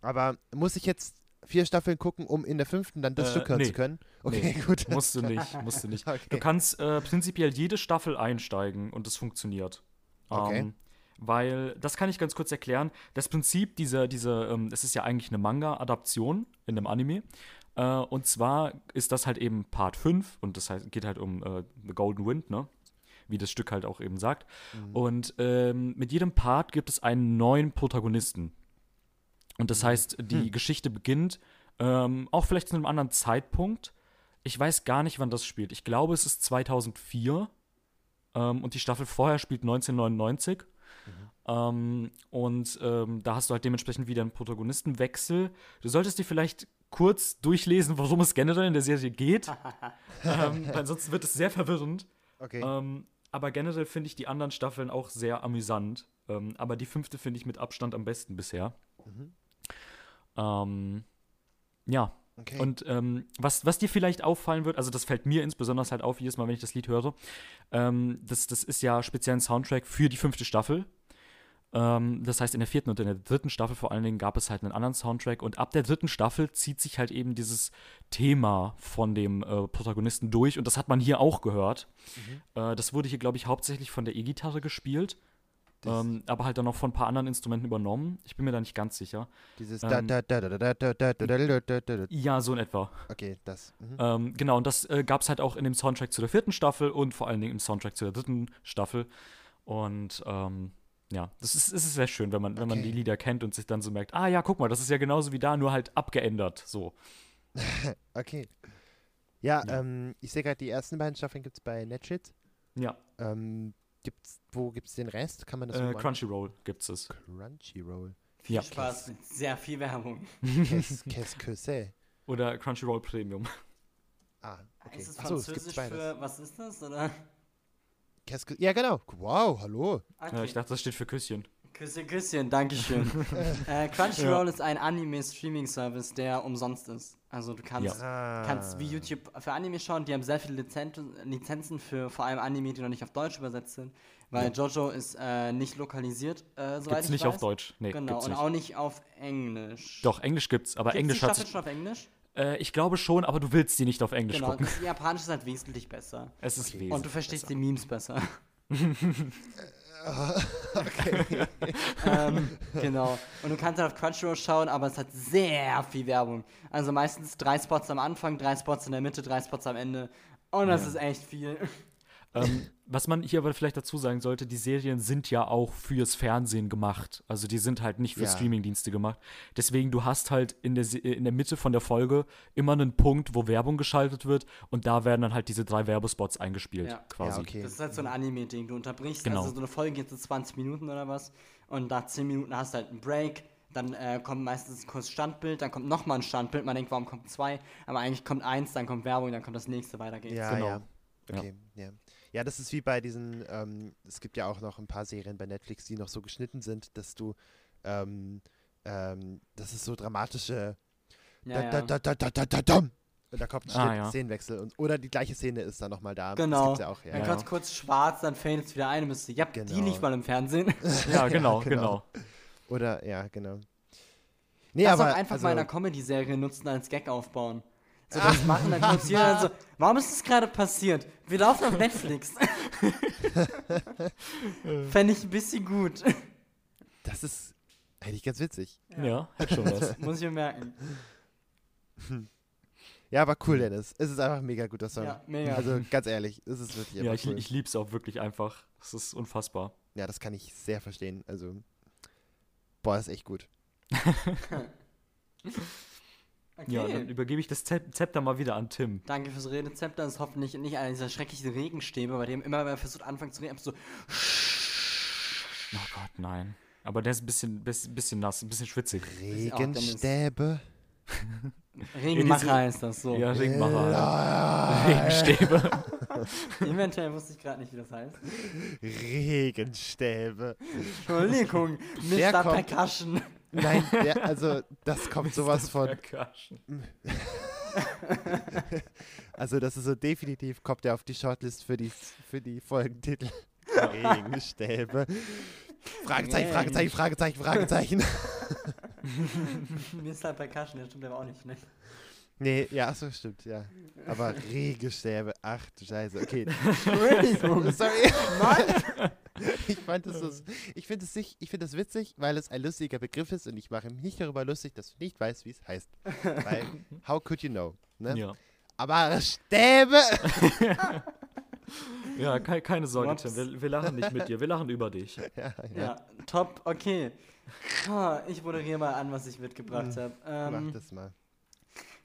Aber muss ich jetzt vier Staffeln gucken, um in der fünften dann das Äh, Stück hören nee. zu können? Okay, gut. Musst du nicht, musst du nicht. Okay. Du kannst äh, prinzipiell jede Staffel einsteigen und es funktioniert. Okay. Ähm, weil, das kann ich ganz kurz erklären. Das Prinzip dieser, dieser ähm, es ist ja eigentlich eine Manga-Adaption in einem Anime. Äh, und zwar ist das halt eben Part 5 und das heißt, geht halt um äh, The Golden Wind, ne? Wie das Stück halt auch eben sagt. Und ähm, mit jedem Part gibt es einen neuen Protagonisten. Und das heißt, die Geschichte beginnt ähm, auch vielleicht zu einem anderen Zeitpunkt. Ich weiß gar nicht, wann das spielt. Ich glaube, es ist 2004. Ähm, und die Staffel vorher spielt 1999. Ähm, und ähm, da hast du halt dementsprechend wieder einen Protagonistenwechsel. Du solltest dir vielleicht kurz durchlesen, worum es generell in der Serie geht. ähm, weil ansonsten wird es sehr verwirrend. Okay. Ähm, aber generell finde ich die anderen Staffeln auch sehr amüsant. Ähm, aber die fünfte finde ich mit Abstand am besten bisher. Mhm. Ähm, ja, okay. und ähm, was, was dir vielleicht auffallen wird, also das fällt mir insbesondere halt auf, jedes Mal, wenn ich das Lied höre, ähm, das, das ist ja speziell ein Soundtrack für die fünfte Staffel. Ähm, das heißt, in der vierten und in der dritten Staffel vor allen Dingen gab es halt einen anderen Soundtrack und ab der dritten Staffel zieht sich halt eben dieses Thema von dem äh, Protagonisten durch und das hat man hier auch gehört. Mhm. Äh, das wurde hier, glaube ich, hauptsächlich von der E-Gitarre gespielt. Ähm, aber halt dann auch von ein paar anderen Instrumenten übernommen. Ich bin mir da nicht ganz sicher. Dieses Ja, so in etwa. Okay, das. Mhm. Ähm, genau, und das äh, gab es halt auch in dem Soundtrack zu der vierten Staffel und vor allen Dingen im Soundtrack zu der dritten Staffel. Und ähm, ja, das ist, es ist sehr schön, wenn man, wenn man Okay. die Lieder kennt und sich dann so merkt, ah ja, guck mal, das ist ja genauso wie da, nur halt abgeändert. So. Okay. Ja, Ja. ähm, ich sehe gerade, die ersten beiden Staffeln gibt es bei Netflix. Ja, Ähm, gibt's, wo gibt es den Rest? Kann man das äh, Crunchyroll gibt's es. Crunchyroll. Viel Ja. Spaß mit sehr viel Werbung. Qu'est-ce que c'est? Oder Crunchyroll Premium. Ah, okay. Ist es Achso, es gibt französisch für, was ist das, oder? Que, ja, genau. Wow, hallo. Okay. Äh, ich dachte, das steht für Küsschen. Küsschen, Küsschen, Dankeschön. äh, Crunchyroll ist ein Anime-Streaming-Service, der umsonst ist. Also du kannst, Ah. kannst wie YouTube für Anime schauen, die haben sehr viele Lizen Lizenzen für vor allem Anime, die noch nicht auf Deutsch übersetzt sind, weil Jojo ist äh, nicht lokalisiert, äh, soweit Gibt's ich nicht weiß. auf Deutsch. Nee, Genau, gibt's und nicht. auch nicht auf Englisch. Doch, Englisch gibt's, aber Gibt's Englisch die hat sich. schon auf Englisch? Äh, ich glaube schon, aber du willst die nicht auf Englisch Genau, gucken. das Japanisch ist halt wesentlich besser. Es ist Okay. wesentlich Und du verstehst besser. die Memes besser. okay. ähm, genau. Und du kannst halt auf Crunchyroll schauen, aber es hat sehr viel Werbung. Also meistens drei Spots am Anfang, drei Spots in der Mitte, drei Spots am Ende. Und das Ja. ist echt viel. Ähm, was man hier aber vielleicht dazu sagen sollte, die Serien sind ja auch fürs Fernsehen gemacht. Also die sind halt nicht für Ja. Streamingdienste gemacht. Deswegen, du hast halt in der, in der Mitte von der Folge immer einen Punkt, wo Werbung geschaltet wird und da werden dann halt diese drei Werbespots eingespielt, Ja. quasi. Ja, okay. Das ist halt so ein Anime-Ding. Du unterbrichst, Genau. also so eine Folge geht so 20 Minuten oder was. Und nach 10 Minuten hast du halt einen Break. Dann äh, kommt meistens ein kurzes Standbild, dann kommt nochmal ein Standbild. Man denkt, warum kommt zwei? Aber eigentlich kommt eins, dann kommt Werbung, dann kommt das nächste, weiter geht's. Ja, Genau. ja. Okay, ja. Ja, das ist wie bei diesen, ähm, es gibt ja auch noch ein paar Serien bei Netflix, die noch so geschnitten sind, dass du, ähm, ähm, das ist so dramatische Ja, da, da, da, da, da, da, dam. Und da kommt ein Ah, Schnitt, ja. Szenenwechsel. Und, oder die gleiche Szene ist dann nochmal da. Das Genau. gibt's ja auch, ja. Dann Ja. kurz, kurz schwarz, dann fadet es wieder ein und du, ja, die Genau. lief mal im Fernsehen. Ja, genau, genau. genau. Oder, ja, genau. Nee, das aber, auch einfach also, mal in einer Comedy-Serie nutzen als Gag aufbauen. So das machen, dann kommt jeder dann so, warum ist das gerade passiert? Wir laufen auf Netflix. Fände ich ein bisschen gut. das ist eigentlich ganz witzig. Ja, hat schon was. Muss ich mir merken. Ja, aber cool, Dennis. Es ist einfach ein mega guter Song. Ja, mega. Also, ganz ehrlich, es ist wirklich ja, einfach ich, cool. ich lieb's auch wirklich einfach. Es ist unfassbar. ja, das kann ich sehr verstehen. Also, boah, ist echt gut. Okay. Ja, dann übergebe ich das Zep Zepter mal wieder an Tim. Danke fürs Redezepter. Das ist hoffentlich nicht einer dieser schrecklichen Regenstäbe, bei dem immer, wenn er versucht, anfangen zu reden, einfach so, Oh Gott, nein. Aber der ist ein bisschen, bisschen, bisschen nass, ein bisschen schwitzig. Regenstäbe. Regenmacher heißt das so. Ja, Regenmacher. Ja. Regenstäbe. Eventuell wusste ich gerade nicht, wie das heißt. Regenstäbe. Entschuldigung, Mr. Percussion. Nein, der, also, das kommt sowas von. Also, das ist so definitiv, kommt er auf die Shortlist für die, für die Folgentitel. Regenstäbe. Fragezeichen, Fragezeichen, Fragezeichen, Fragezeichen. Mr. Percussion, der stimmt aber auch nicht, ne? Nee, ja, achso, stimmt, ja. Aber Regenstäbe, ach du Scheiße, okay. Entschuldigung. Sorry. Mann! Ich fand es so, ich finde es ich finde es witzig, weil es ein lustiger Begriff ist und ich mache mich nicht darüber lustig, dass du nicht weißt, wie es heißt. Weil, how could you know? Ne? Ja. Aber Stäbe! Ja, ke keine Sorge. Tim. Wir, wir lachen nicht mit dir, wir lachen über dich. ja, ja. Ja, top, okay. Ich moderiere mal an, was ich mitgebracht habe. Mach Ähm, das mal.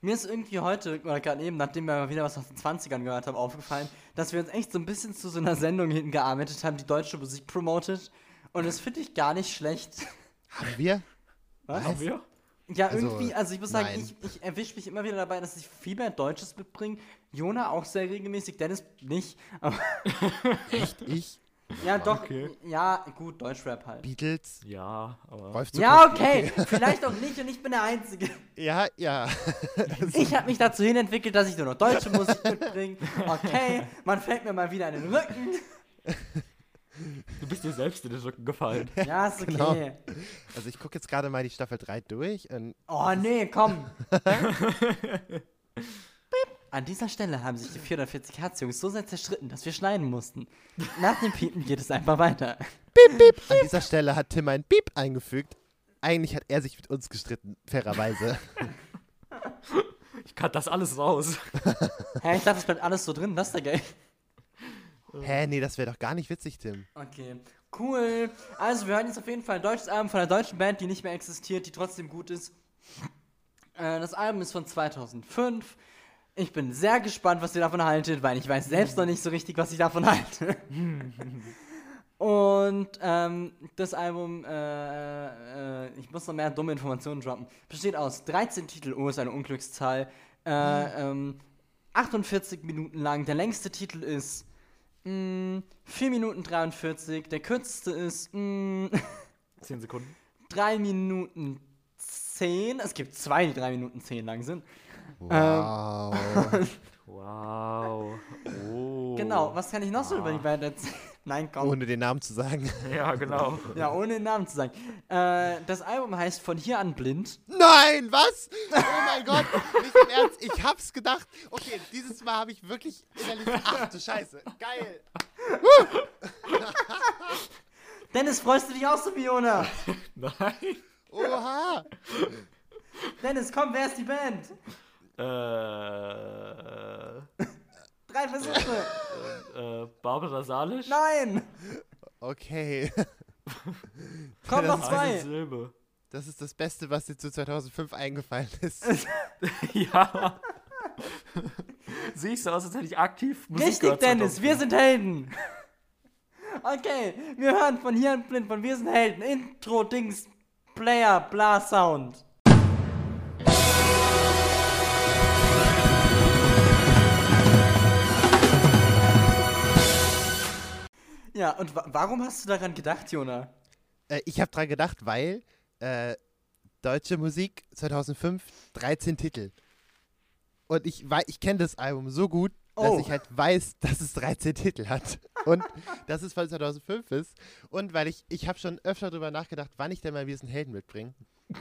Mir ist irgendwie heute, oder gerade eben, nachdem wir mal wieder was aus den 20ern gehört haben, aufgefallen, dass wir uns echt so ein bisschen zu so einer Sendung hingearbeitet haben, die deutsche Musik promotet. Und das finde ich gar nicht schlecht. Haben wir? Was? Haben wir? Ja, Also, irgendwie, also ich muss sagen, nein. ich, ich erwische mich immer wieder dabei, dass ich viel mehr Deutsches mitbringe. Jona auch sehr regelmäßig, Dennis nicht. Echt? Ich? Ja, doch, okay. ja, gut, Deutschrap halt. Beatles? Ja, aber. Ja, okay, vielleicht auch nicht und ich bin der Einzige. Ja, ja. Ich habe mich dazu hin entwickelt, dass ich nur noch deutsche Musik mitbringe. Okay, man fällt mir mal wieder in den Rücken. Du bist dir selbst in den Rücken gefallen. Ja, ist okay. Genau. Also ich gucke jetzt gerade mal die Staffel 3 durch und Oh nee, komm. An dieser Stelle haben sich die 440 Hertz Jungs so sehr zerstritten, dass wir schneiden mussten. Nach dem Piepen geht es einfach weiter. an dieser Stelle hat Tim ein Piep eingefügt. Eigentlich hat er sich mit uns gestritten, fairerweise. Ich kann das alles raus. Hä, ich dachte, es bleibt alles so drin, das ist ja geil. Hä, nee, das wäre doch gar nicht witzig, Tim. Okay, cool. Also, wir hören jetzt auf jeden Fall ein deutsches Album von einer deutschen Band, die nicht mehr existiert, die trotzdem gut ist. Äh, das Album ist von 2005. Ich bin sehr gespannt, was ihr davon haltet, weil ich weiß selbst noch nicht so richtig, was ich davon halte. Und ähm, das Album, äh, äh, ich muss noch mehr dumme Informationen droppen, besteht aus 13 Titel, oh, ist eine Unglückszahl, äh, ähm, 48 Minuten lang. Der längste Titel ist mh, 4 Minuten 43, der kürzeste ist mh, Zehn Sekunden. 3 Minuten 10. Es gibt zwei, die 3 Minuten 10 lang sind. Wow. Wow. Oh. Genau, was kann ich noch so über die Band erzählen? Nein, komm. Ohne den Namen zu sagen. Ja, genau. Ja, ohne den Namen zu sagen. Äh, das Album heißt Von hier an blind. Nein, was? Oh mein Gott, nicht im Ernst. Ich hab's gedacht. Okay, dieses Mal habe ich wirklich innerlich. Ach du Scheiße. Geil. Dennis, freust du dich auch so, Fiona? Nein. Oha. Dennis, komm, wer ist die Band? Äh, Drei Versuche. äh, Barbara Salisch? Nein. Okay. Komm, noch zwei. Silbe. Das ist das Beste, was dir zu 2005 eingefallen ist. Ja. Sehe ich so aus, als hätte ich aktiv Musik Richtig, Dennis, 2005. wir sind Helden. Okay, wir hören von hier an blind von Wir sind Helden. Intro, Dings, Player, bla, Sound. Ja, und wa warum hast du daran gedacht, Jona? Äh, ich habe dran gedacht, weil äh, deutsche Musik 2005 13 Titel. Und ich, ich kenne das Album so gut, dass Oh. ich halt weiß, dass es 13 Titel hat. Und dass es von 2005 ist. Und weil ich, ich habe schon öfter darüber nachgedacht, wann ich denn mal wieder einen Helden mitbringe.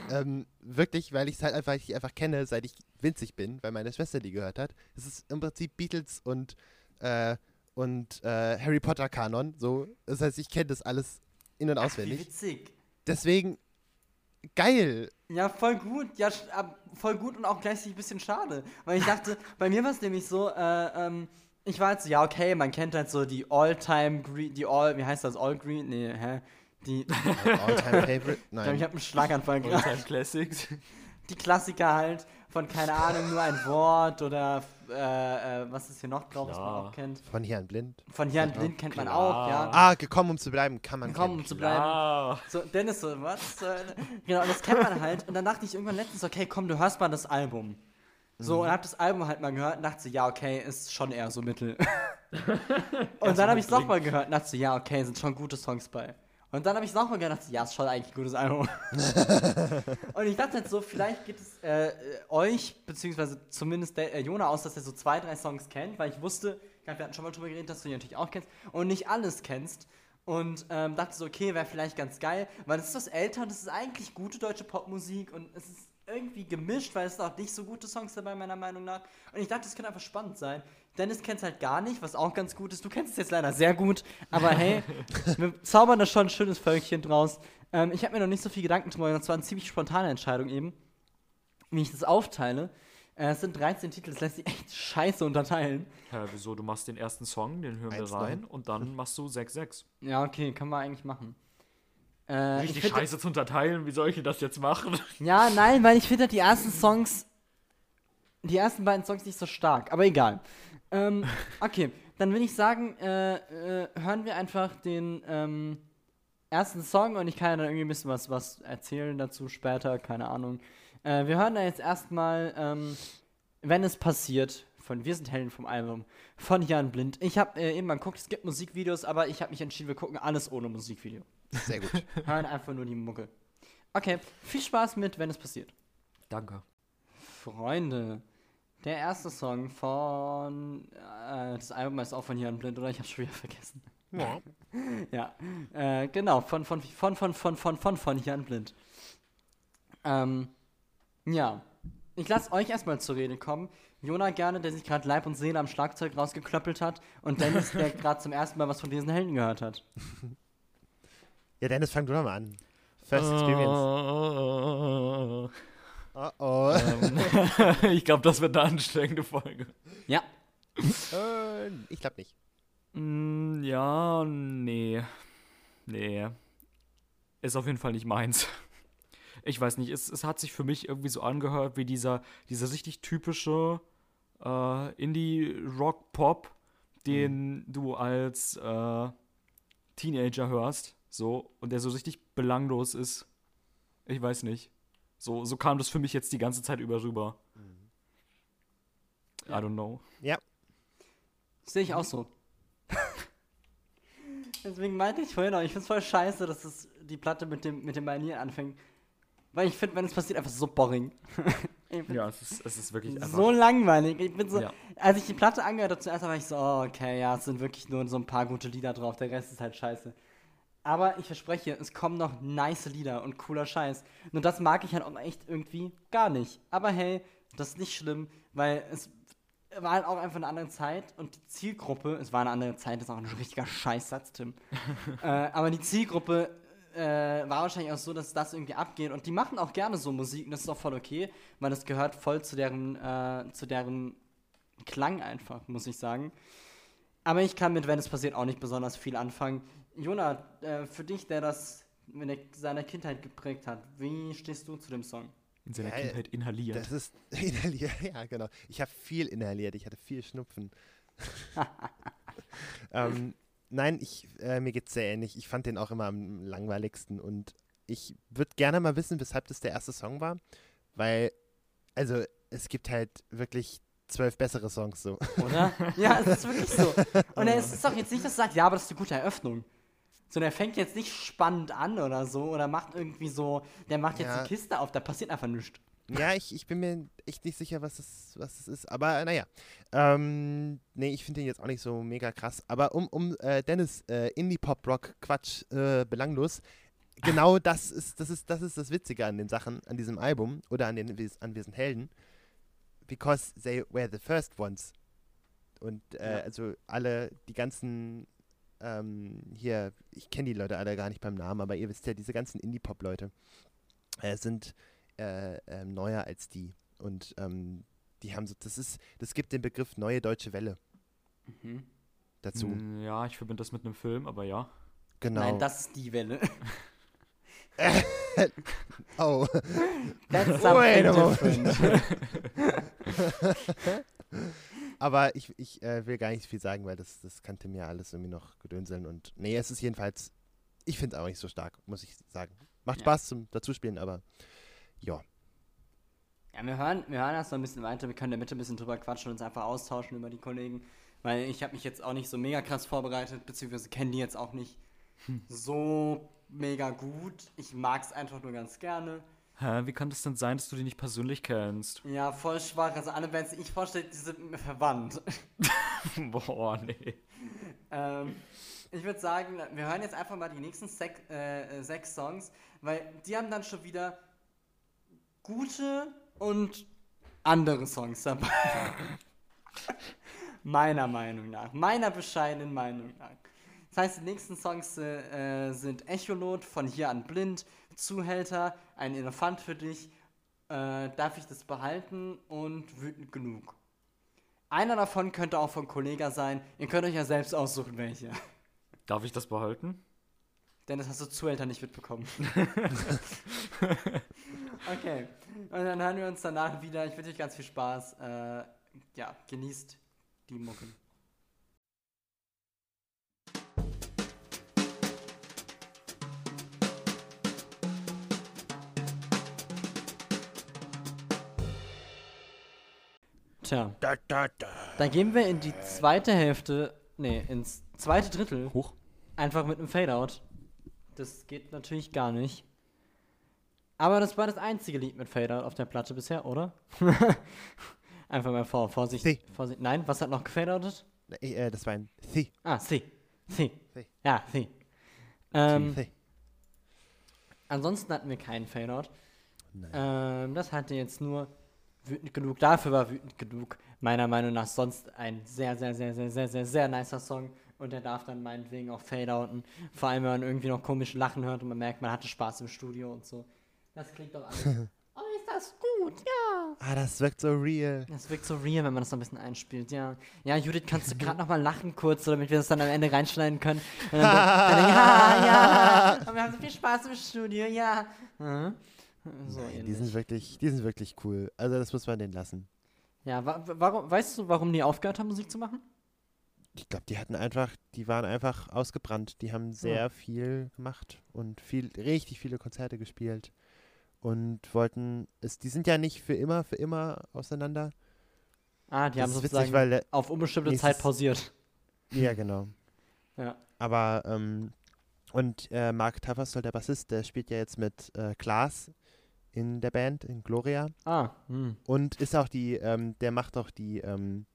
ähm, wirklich, weil ich es halt einfach, ich einfach kenne, seit ich winzig bin, weil meine Schwester die gehört hat. Es ist im Prinzip Beatles und, äh, und äh, Harry Potter Kanon. So. Das heißt, ich kenne das alles in- und Wie auswendig. witzig. Deswegen geil. Ja, voll gut. Ja, voll gut und auch gleichzeitig ein bisschen schade. Weil ich dachte, bei mir war es nämlich so, äh, ähm, ich war halt so, ja, okay, man kennt halt so die All-Time Green, die All, wie heißt das, All Green? Nee, hä? Die, ich All-time favorite? glaube, Nein. ich habe einen Schlaganfall gerade. All-Time Classics. Die Klassiker halt von, keine Ahnung, nur ein Wort oder, äh, äh, was ist hier noch drauf, was man auch kennt. Von hier an blind. Von hier an blind kennt man Klar. auch, ja. Ah, gekommen, um zu bleiben, kann man Komm, um zu bleiben. So, Dennis so, was? Hölle? Genau, und das kennt man halt. Und dann dachte ich irgendwann letztens, okay, komm, du hörst mal das Album. So, und hab das Album halt mal gehört und dachte so, ja, okay, ist schon eher so mittel. und dann habe ich es nochmal gehört und dachte so, ja, okay, sind schon gute Songs bei. Und dann habe ich es nochmal so, ja, ist schon eigentlich ein gutes Album. und ich dachte halt so, vielleicht geht es äh, äh, euch, beziehungsweise zumindest der, äh, Jona aus, dass er so zwei, drei Songs kennt, weil ich wusste, ich glaub, wir hatten schon mal drüber geredet, dass du die natürlich auch kennst und nicht alles kennst. Und ähm, dachte so, okay, wäre vielleicht ganz geil, weil es ist was älter und es ist eigentlich gute deutsche Popmusik und es ist irgendwie gemischt, weil es sind auch nicht so gute Songs dabei, meiner Meinung nach. Und ich dachte, es könnte einfach spannend sein. Dennis kennt es halt gar nicht, was auch ganz gut ist. Du kennst es jetzt leider sehr gut, aber hey, wir zaubern da schon ein schönes Völkchen draus. Ähm, ich habe mir noch nicht so viel Gedanken drüber gemacht, das war eine ziemlich spontane Entscheidung eben, wie ich das aufteile. Äh, es sind 13 Titel, das lässt sich echt scheiße unterteilen. Ja, wieso? Du machst den ersten Song, den hören wir rein und dann machst du 6-6. Ja, okay, kann man eigentlich machen. Äh, ich Richtig find- scheiße zu unterteilen, wie soll ich das jetzt machen? Ja, nein, weil ich finde die ersten Songs, die ersten beiden Songs nicht so stark, aber egal. Ähm, okay, dann würde ich sagen, äh, äh, hören wir einfach den ähm, ersten Song und ich kann ja dann irgendwie ein bisschen was, was erzählen dazu später, keine Ahnung. Äh, wir hören da jetzt erstmal, ähm, wenn es passiert, von Wir sind Helden vom Album, von Jan Blind. Ich habe äh, eben mal geguckt, es gibt Musikvideos, aber ich habe mich entschieden, wir gucken alles ohne Musikvideo. Sehr gut. Hören einfach nur die Mucke. Okay, viel Spaß mit, wenn es passiert. Danke. Freunde, der erste Song von. Äh, das Album ist auch von Jan Blind, oder? Ich hab's schon wieder vergessen. Ja. Ja, äh, genau, von, von, von, von, von, von, von, von Jan Blind. Ähm, ja. Ich lasse euch erstmal zur Rede kommen. Jona gerne, der sich gerade Leib und Seele am Schlagzeug rausgeklöppelt hat. Und Dennis, der gerade zum ersten Mal was von diesen Helden gehört hat. Ja, Dennis, fang du doch mal an. First Experience. Oh oh. Ähm, ich glaube, das wird eine anstrengende Folge. Ja. Äh, ich glaube nicht. Mm, ja, nee. Nee. Ist auf jeden Fall nicht meins. Ich weiß nicht, es, es hat sich für mich irgendwie so angehört wie dieser, dieser richtig typische äh, Indie-Rock-Pop, den du als äh, Teenager hörst. So, und der so richtig belanglos ist. Ich weiß nicht. So, so kam das für mich jetzt die ganze Zeit über rüber. I don't know. Ja, Sehe ich auch so. Deswegen meinte ich vorhin auch, ich find's voll scheiße, dass es die Platte mit dem, mit dem Manier anfängt. Weil ich finde, wenn es passiert, einfach so boring. Ja, es ist, es ist wirklich einfach. so langweilig. Ich bin so, Ja. als ich die Platte angehört habe, zuerst war ich so, oh, okay, ja, es sind wirklich nur so ein paar gute Lieder drauf, der Rest ist halt scheiße. Aber ich verspreche, es kommen noch nice Lieder und cooler Scheiß. Nur das mag ich halt auch echt irgendwie gar nicht. Aber hey, das ist nicht schlimm, weil es war halt auch einfach eine andere Zeit und die Zielgruppe, es war eine andere Zeit, das ist auch ein richtiger Scheißsatz, Tim. äh, aber die Zielgruppe äh, war wahrscheinlich auch so, dass das irgendwie abgeht und die machen auch gerne so Musik und das ist auch voll okay, weil das gehört voll zu deren, äh, zu deren Klang einfach, muss ich sagen. Aber ich kann mit Wenn es passiert auch nicht besonders viel anfangen. Jona, äh, für dich, der das in seiner Kindheit geprägt hat, wie stehst du zu dem Song? in seiner Ja, Kindheit inhaliert. das ist inhaliert. Ja, genau. Ich habe viel inhaliert. Ich hatte viel Schnupfen. ähm, nein, ich, äh, mir geht's sehr ähnlich. Ich fand den auch immer am langweiligsten und ich würde gerne mal wissen, weshalb das der erste Song war, weil, also es gibt halt wirklich zwölf bessere Songs so. Oder? ja, es ist wirklich so. Und es ist doch jetzt nicht, dass du sagst, ja, aber das ist eine gute Eröffnung. Sondern er fängt jetzt nicht spannend an oder so oder macht irgendwie so, der macht jetzt Ja. die Kiste auf, da passiert einfach nichts. Ja, ich, ich bin mir echt nicht sicher, was es, was es ist. Aber naja. Ähm, nee, ich finde den jetzt auch nicht so mega krass. Aber um, um äh, Dennis äh, Indie-Pop-Rock-Quatsch äh, belanglos. Genau das ist, das ist, das ist das Witzige an den Sachen, an diesem Album oder an den an diesen Helden. Because they were the first ones. Und äh, Ja. also alle, die ganzen ähm, hier, ich kenne die Leute alle gar nicht beim Namen, aber ihr wisst ja, diese ganzen Indie-Pop-Leute äh, sind äh, ähm, neuer als die. Und ähm, die haben so, das ist, das gibt den Begriff neue deutsche Welle Mhm. dazu. Hm, Ja, ich verbinde das mit einem Film, aber ja. Genau. Nein, das ist die Welle. oh. That's Wait a something different. Aber ich, ich äh, will gar nicht viel sagen, weil das, das kann Tim ja alles irgendwie noch gedönseln. Und nee, es ist jedenfalls, ich finde es auch nicht so stark, muss ich sagen. Macht Ja. Spaß zum Dazuspielen, aber ja. Ja, wir hören, wir hören erst noch ein bisschen weiter. Wir können in der Mitte ein bisschen drüber quatschen und uns einfach austauschen über die Kollegen. Weil ich habe mich jetzt auch nicht so mega krass vorbereitet, beziehungsweise kenne die jetzt auch nicht so mega gut. Ich mag es einfach nur ganz gerne. Hä, wie kann das denn sein, dass du die nicht persönlich kennst? Ja, voll schwach. Also alle Bands, die ich vorstelle, die sind mir verwandt. Boah, nee. ähm, ich würde sagen, wir hören jetzt einfach mal die nächsten sech, äh, sechs Songs, weil die haben dann schon wieder gute und andere Songs dabei. Meiner Meinung nach. Meiner bescheidenen Meinung nach. Das heißt, die nächsten Songs äh, äh, sind Echolot von Hier an Blind, Zuhälter, Ein Elefant für dich, äh, Darf ich das behalten und Wütend genug. Einer davon könnte auch von Kollega sein. Ihr könnt euch ja selbst aussuchen, welche. Darf ich das behalten? Denn das hast du Zuhälter nicht mitbekommen. okay. Und dann hören wir uns danach wieder. Ich wünsche euch ganz viel Spaß. Äh, ja, genießt die Mucken. Tja, Da, da, da. dann gehen wir in die zweite Hälfte, nee, ins zweite Drittel. Hoch. Einfach mit einem Fadeout. Das geht natürlich gar nicht. Aber das war das einzige Lied mit Fadeout auf der Platte bisher, oder? Einfach mal vor, Vorsicht, Sie. Vorsicht. Nein, was hat noch gefadeoutet? Äh, das war ein The. Ah, sie. Sie. Sie. Ja, sie. Ähm, The. ansonsten hatten wir keinen Fadeout. Nein. Ähm, das hatte jetzt nur wütend genug. Dafür war wütend genug meiner Meinung nach sonst ein sehr, sehr, sehr, sehr, sehr, sehr, sehr nicer Song. Und der darf dann meinetwegen auch fadeouten. Vor allem, wenn man irgendwie noch komisch Lachen hört und man merkt, man hatte Spaß im Studio und so. Das klingt doch alles. oh, ist das gut, ja. Ah, das wirkt so real. Das wirkt so real, wenn man das so ein bisschen einspielt, ja. Ja, Judith, kannst du gerade noch mal lachen kurz, damit wir das dann am Ende reinschneiden können? Und dann, dann, ja, ja. Und wir haben so viel Spaß im Studio, ja. Mhm. So Nein, die sind wirklich, die sind wirklich cool. Also das muss man denen lassen. Ja, wa warum, weißt du, warum die aufgehört haben, Musik zu machen? Ich glaube, die hatten einfach, die waren einfach ausgebrannt. Die haben sehr viel gemacht und viel, richtig viele Konzerte gespielt und wollten es. Die sind ja nicht für immer, für immer auseinander. Ah, die Das haben sozusagen witzig, weil, auf unbestimmte Zeit pausiert. ja genau. Ja. Aber ähm, und äh, Mark Taffersol, der Bassist, der spielt ja jetzt mit äh, Klaas in der Band in Gloria Ah, hm. und ist auch die, ähm, der macht auch die, ähm,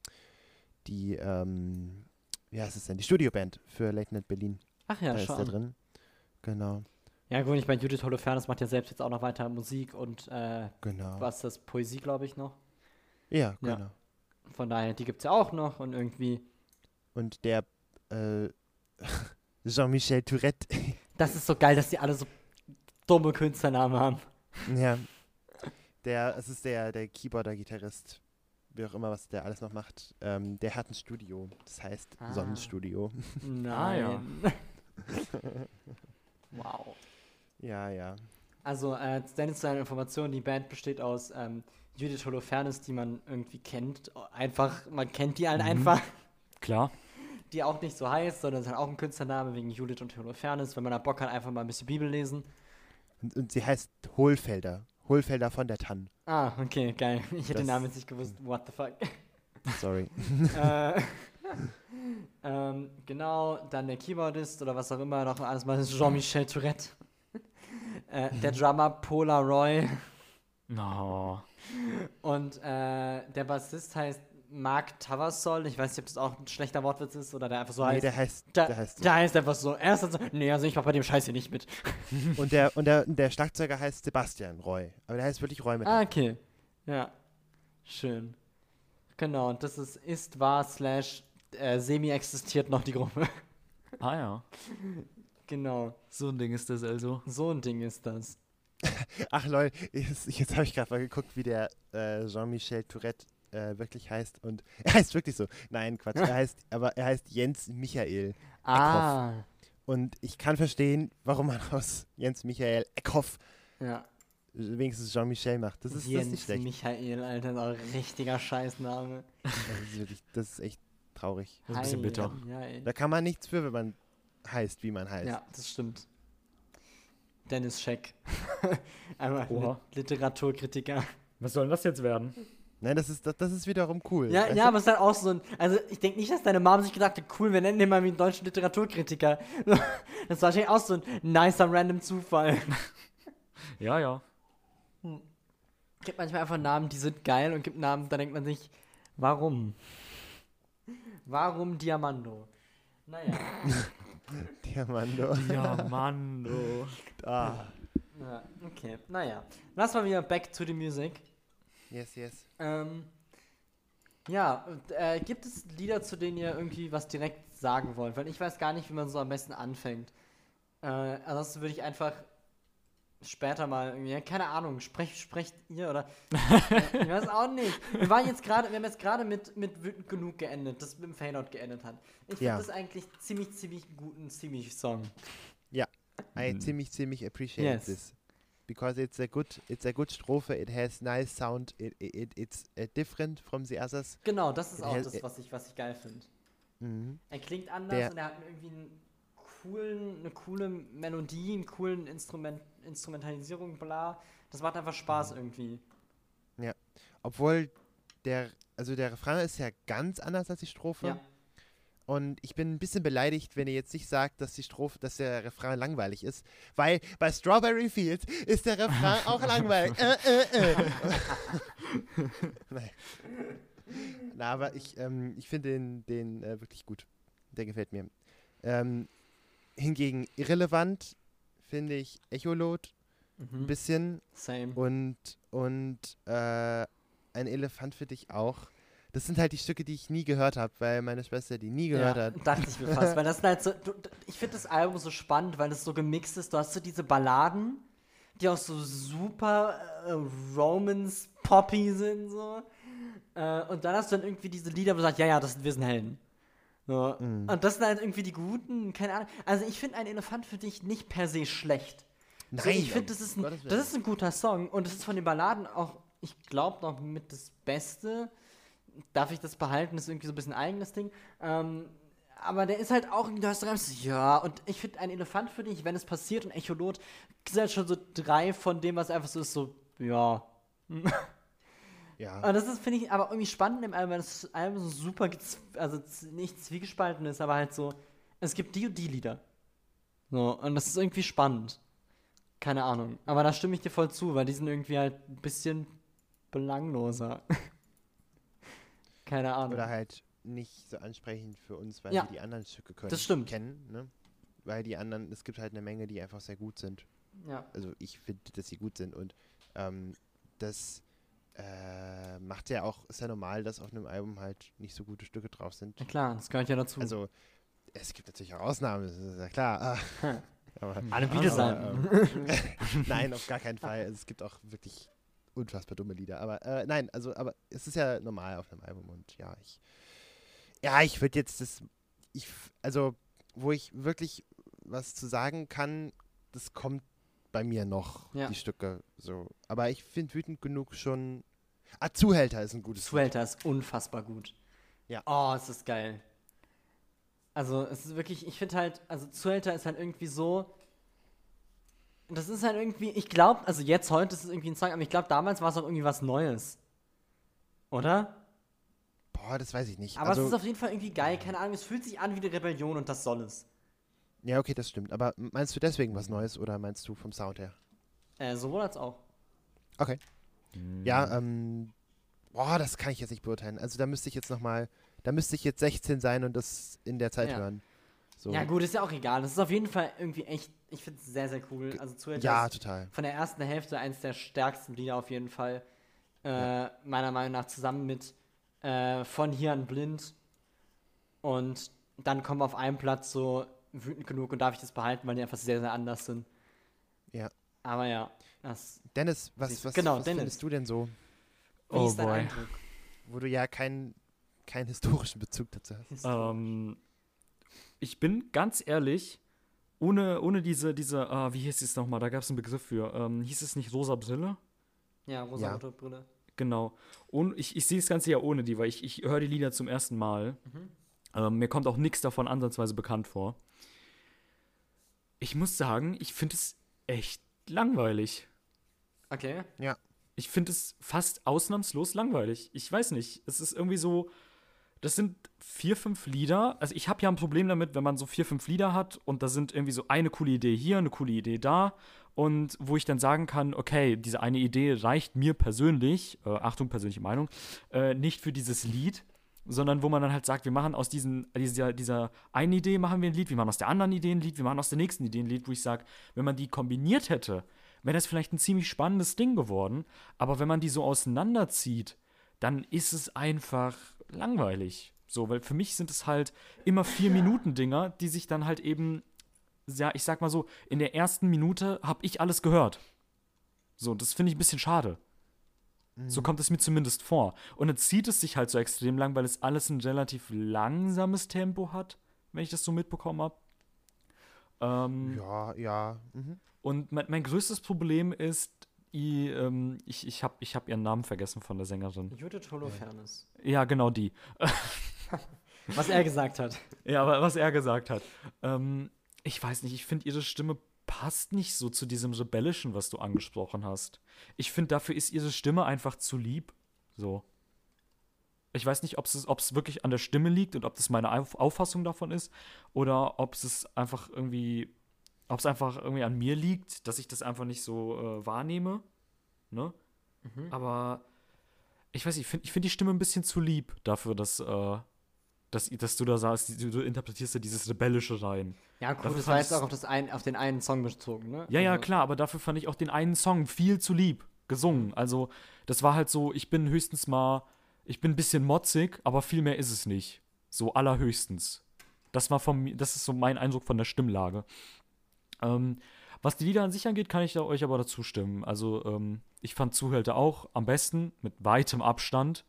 die, ähm, wie heißt es denn, die Studioband für Late Night Berlin. Ach ja, da ist er schon. drin. Genau, Ja, gut, ich meine, Judith Holofernes macht ja selbst jetzt auch noch weiter Musik und äh, genau. was ist das, Poesie, glaube ich, noch. Ja, Ja. genau. Von daher, die gibt es ja auch noch und irgendwie. Und der äh, Jean-Michel Tourette, Das ist so geil, dass die alle so dumme Künstlernamen haben. Ja, der, es ist der, der Keyboarder, Gitarrist, wie auch immer, was der alles noch macht. Ähm, der hat ein Studio, das heißt Ah. Sonnenstudio. Nein. wow. ja, ja. Also, äh, Dennis, zu einer Information, die Band besteht aus ähm, Judith Holofernes, die man irgendwie kennt. Einfach, man kennt die halt einfach. Klar. Die auch nicht so heißt, sondern es ist halt auch ein Künstlername wegen Judith und Holofernes. Wenn man da Bock hat, einfach mal ein bisschen Bibel lesen. Und, und sie heißt Hohlfelder. Hohlfelder von der Tann. Ah, okay, geil. Ich hätte den Das- Namen jetzt nicht gewusst. What the fuck? Sorry. äh, ähm, genau, dann der Keyboardist oder was auch immer noch alles mal ist Jean-Michel Tourette. äh, der Drummer Polaroy No. und äh, der Bassist heißt Mark Tavassol. Ich weiß nicht, ob das auch ein schlechter Wortwitz ist oder der einfach so Nee, heißt. der heißt, der, der heißt so. der heißt einfach so. Er ist dann so, nee, also ich mach bei dem Scheiß hier nicht mit. Und der, und der, der Schlagzeuger heißt Sebastian Roy. Aber der heißt wirklich Roy mit. Ah, okay. Ja. Schön. Genau, und das ist ist, war, slash, äh, semi-existiert noch die Gruppe. Ah ja. genau. So ein Ding ist das also. So ein Ding ist das. Ach lol, jetzt, jetzt habe ich gerade mal geguckt, wie der äh, Jean-Michel Tourette äh, wirklich heißt. Und er heißt wirklich so. Nein, Quatsch. Er heißt, aber er heißt Jens Michael. Ah. Und ich kann verstehen, warum man aus Jens Michael Eckhoff Ja. wenigstens Jean-Michel macht. Das ist, das ist Jens nicht schlecht. Michael, Alter, ist auch ein richtiger Scheißname. Das ist, wirklich, das ist echt traurig. Das ist ein bisschen bitter. Ja. Da kann man nichts für, wenn man heißt, wie man heißt. ja, das stimmt. Dennis Scheck. Einmal Literaturkritiker. Was soll denn das jetzt werden? Nein, das ist, das, das ist wiederum cool. Ja, weißt ja, aber es ist halt auch so ein. Also, ich denke nicht, dass deine Mom sich gedacht hat, cool, wir nennen den mal wie einen deutschen Literaturkritiker. Das ist wahrscheinlich auch so ein nicer random Zufall. Ja, ja. Es gibt manchmal einfach Namen, die sind geil und gibt Namen, da denkt man sich, warum? Warum Diamando? Naja. Diamando. Du. Ah. ja, okay, naja. Lass mal wieder back to the music. Yes, yes. Ähm, ja, und, äh, gibt es Lieder, zu denen ihr irgendwie was direkt sagen wollt? Weil ich weiß gar nicht, wie man so am besten anfängt. Äh, ansonsten würde ich einfach später mal irgendwie, ja, keine Ahnung, sprecht, sprecht ihr oder ich weiß auch nicht. Wir waren jetzt gerade, wir haben jetzt gerade mit, mit Wütend genug geendet, das mit dem Fadeout geendet hat. Ich finde Ja. das eigentlich ziemlich, ziemlich guten, ziemlich Song. I Mhm. ziemlich, ziemlich appreciate Yes. this. Because it's a good, it's a good strophe. It has nice sound. It, it, it it's uh, different from the others. Genau, das ist It auch has- das, was ich, was ich geil finde. Mhm. Er klingt anders Der- und er hat irgendwie einen coolen, eine coole Melodie, einen coolen Instrument, Instrumentalisierung, bla. Das macht einfach Mhm. Spaß irgendwie. Obwohl der, also der Refrain ist ja ganz anders als die Strophe. Ja. Und ich bin ein bisschen beleidigt, wenn ihr jetzt nicht sagt, dass die Strophe, dass der Refrain langweilig ist, weil bei Strawberry Fields ist der Refrain auch langweilig. Äh, äh, äh. Nein. Na, aber ich, ähm, ich finde den, den äh, wirklich gut. Der gefällt mir. Ähm, hingegen irrelevant finde ich Echolot ein Mhm. bisschen Same. und, und äh, ein Elefant für dich auch. Das sind halt die Stücke, die ich nie gehört habe, weil meine Schwester die nie gehört ja, hat. dachte ich mir fast. weil das sind halt so, du, ich finde das Album so spannend, weil es so gemixt ist. Du hast so diese Balladen, die auch so super äh, Romance-Poppy sind, so. Äh, und dann hast du dann irgendwie diese Lieder, wo du sagst, ja, ja, das sind wir sind Helden. So. Mhm. Und das sind halt irgendwie die guten, keine Ahnung. Also ich finde ein Elefant für dich nicht per se schlecht. Nein, so, ich finde, das, ist ein- das ist ein guter Song und es ist von den Balladen auch, ich glaube, noch mit das Beste. Darf ich das behalten? Das ist irgendwie so ein bisschen ein eigenes Ding. Ähm, aber der ist halt auch, du hast rein, ja, und ich finde, ein Elefant für dich, wenn es passiert und Echolot, sind halt schon so drei von dem, was einfach so ist, so, ja. Ja. Und das ist, finde ich, aber irgendwie spannend im Album, weil das Album so super, also nicht zwiegespalten ist, aber halt so, es gibt die und die Lieder. So, und das ist irgendwie spannend. Keine Ahnung. Aber da stimme ich dir voll zu, weil die sind irgendwie halt ein bisschen belangloser. Keine Ahnung. Oder halt nicht so ansprechend für uns, weil Ja. wir die anderen Stücke können, Das stimmt. kennen. Ne? Weil die anderen, es gibt halt eine Menge, die einfach sehr gut sind. ja. Also ich finde, dass sie gut sind und ähm, das äh, macht ja auch, ist ja normal, dass auf einem Album halt nicht so gute Stücke drauf sind. ja, klar, das gehört ja dazu. Also es gibt natürlich auch Ausnahmen, das ist ja klar. Aber, Alle Biete sein. ähm, nein, auf gar keinen Fall. Also, es gibt auch wirklich unfassbar dumme Lieder. Aber äh, nein, also aber es ist ja normal auf einem Album und ja, ich ja, ich würde jetzt das ich also wo ich wirklich was zu sagen kann, das kommt bei mir noch Ja. die Stücke so. Aber ich finde wütend genug schon. Ah, Zuhälter ist ein gutes Lied. Swelter ist unfassbar gut. Ja. Oh, es ist geil. Also, es ist wirklich, ich finde halt, also Zuhälter ist halt irgendwie so. Das ist halt irgendwie, ich glaube, also jetzt heute ist es irgendwie ein Song, aber ich glaube, damals war es auch irgendwie was Neues. Oder? Boah, das weiß ich nicht. Aber also, es ist auf jeden Fall irgendwie geil, keine Ahnung, es fühlt sich an wie eine Rebellion und das soll es. ja, okay, das stimmt. Aber meinst du deswegen was Neues oder meinst du vom Sound her? Äh, sowohl als auch. Okay. Ja, ähm, boah, das kann ich jetzt nicht beurteilen. Also da müsste ich jetzt nochmal, da müsste ich jetzt 16 sein und das in der Zeit Ja. hören. So. Ja, gut, ist ja auch egal. Das ist auf jeden Fall irgendwie echt, ich finde es sehr, sehr cool. Also Zuhälter Ja, total. von der ersten Hälfte eins der stärksten Lieder auf jeden Fall. Äh, Meiner Meinung nach zusammen mit äh, Von hier an blind. Und dann kommen auf einem Platz so wütend genug und darf ich das behalten, weil die einfach sehr, sehr anders sind. Ja. Aber ja, das Dennis, was, was, genau, was Dennis. findest du denn so, wie Oh ist dein boy. Eindruck? wo du ja keinen keinen historischen Bezug dazu hast? Ähm, ich bin ganz ehrlich, ohne, ohne diese, diese, ah, wie hieß es nochmal, da gab es einen Begriff für. Ähm, hieß es nicht rosa Brille? Ja, rosa Brille. Genau. Und ich, ich sehe das Ganze ja ohne die, weil ich, ich höre die Lieder zum ersten Mal. Ähm, mir kommt auch nichts davon ansatzweise bekannt vor. Ich muss sagen, ich finde es echt langweilig. Okay. Ich finde es fast ausnahmslos langweilig. Ich weiß nicht. Es ist irgendwie so. Das sind vier, fünf Lieder. Also ich habe ja ein Problem damit, wenn man so vier, fünf Lieder hat und da sind irgendwie so eine coole Idee hier, eine coole Idee da. Und wo ich dann sagen kann, okay, diese eine Idee reicht mir persönlich, äh, Achtung, persönliche Meinung, äh, nicht für dieses Lied, sondern wo man dann halt sagt, wir machen aus diesen, dieser, dieser einen Idee machen wir ein Lied, wir machen aus der anderen Idee ein Lied, wir machen aus der nächsten Idee ein Lied, wo ich sage, wenn man die kombiniert hätte, wäre das vielleicht ein ziemlich spannendes Ding geworden. Aber wenn man die so auseinanderzieht, dann ist es einfach langweilig. So, weil für mich sind es halt immer vier Minuten Dinger, die sich dann halt eben, ja, ich sag mal so, in der ersten Minute habe ich alles gehört. So, das finde ich ein bisschen schade. So kommt es mir zumindest vor. Und dann zieht es sich halt so extrem lang, weil es alles ein relativ langsames Tempo hat, wenn ich das so mitbekommen habe. Ähm, Ja, ja. Mhm. und mein, mein größtes Problem ist, i, ähm, ich, ich habe ich hab ihren Namen vergessen von der Sängerin. Judith Holofernes. Ja, genau die. Was er gesagt hat. Ja, aber was er gesagt hat. Ähm, ich weiß nicht, ich finde, ihre Stimme passt nicht so zu diesem Rebellischen, was du angesprochen hast. Ich finde, dafür ist ihre Stimme einfach zu lieb. So. Ich weiß nicht, ob es wirklich an der Stimme liegt und ob das meine Auf Auffassung davon ist oder ob es einfach irgendwie, ob es einfach irgendwie an mir liegt, dass ich das einfach nicht so äh, wahrnehme. Ne? Aber ich weiß nicht, ich finde ich find die Stimme ein bisschen zu lieb dafür, dass, äh, dass, dass du da sagst, du, du interpretierst ja dieses Rebellische rein. Ja, gut, Dafür das war jetzt auch auf, das ein, auf den einen Song bezogen, ne? Ja, ja, Also- klar, aber dafür fand ich auch den einen Song viel zu lieb gesungen. Also, das war halt so, ich bin höchstens mal, ich bin ein bisschen motzig, aber viel mehr ist es nicht. So allerhöchstens. Das war von mir, das ist so mein Eindruck von der Stimmlage. Ähm, was die Lieder an sich angeht, kann ich da euch aber dazu stimmen. Also, ähm, ich fand Zuhälter auch am besten, mit weitem Abstand.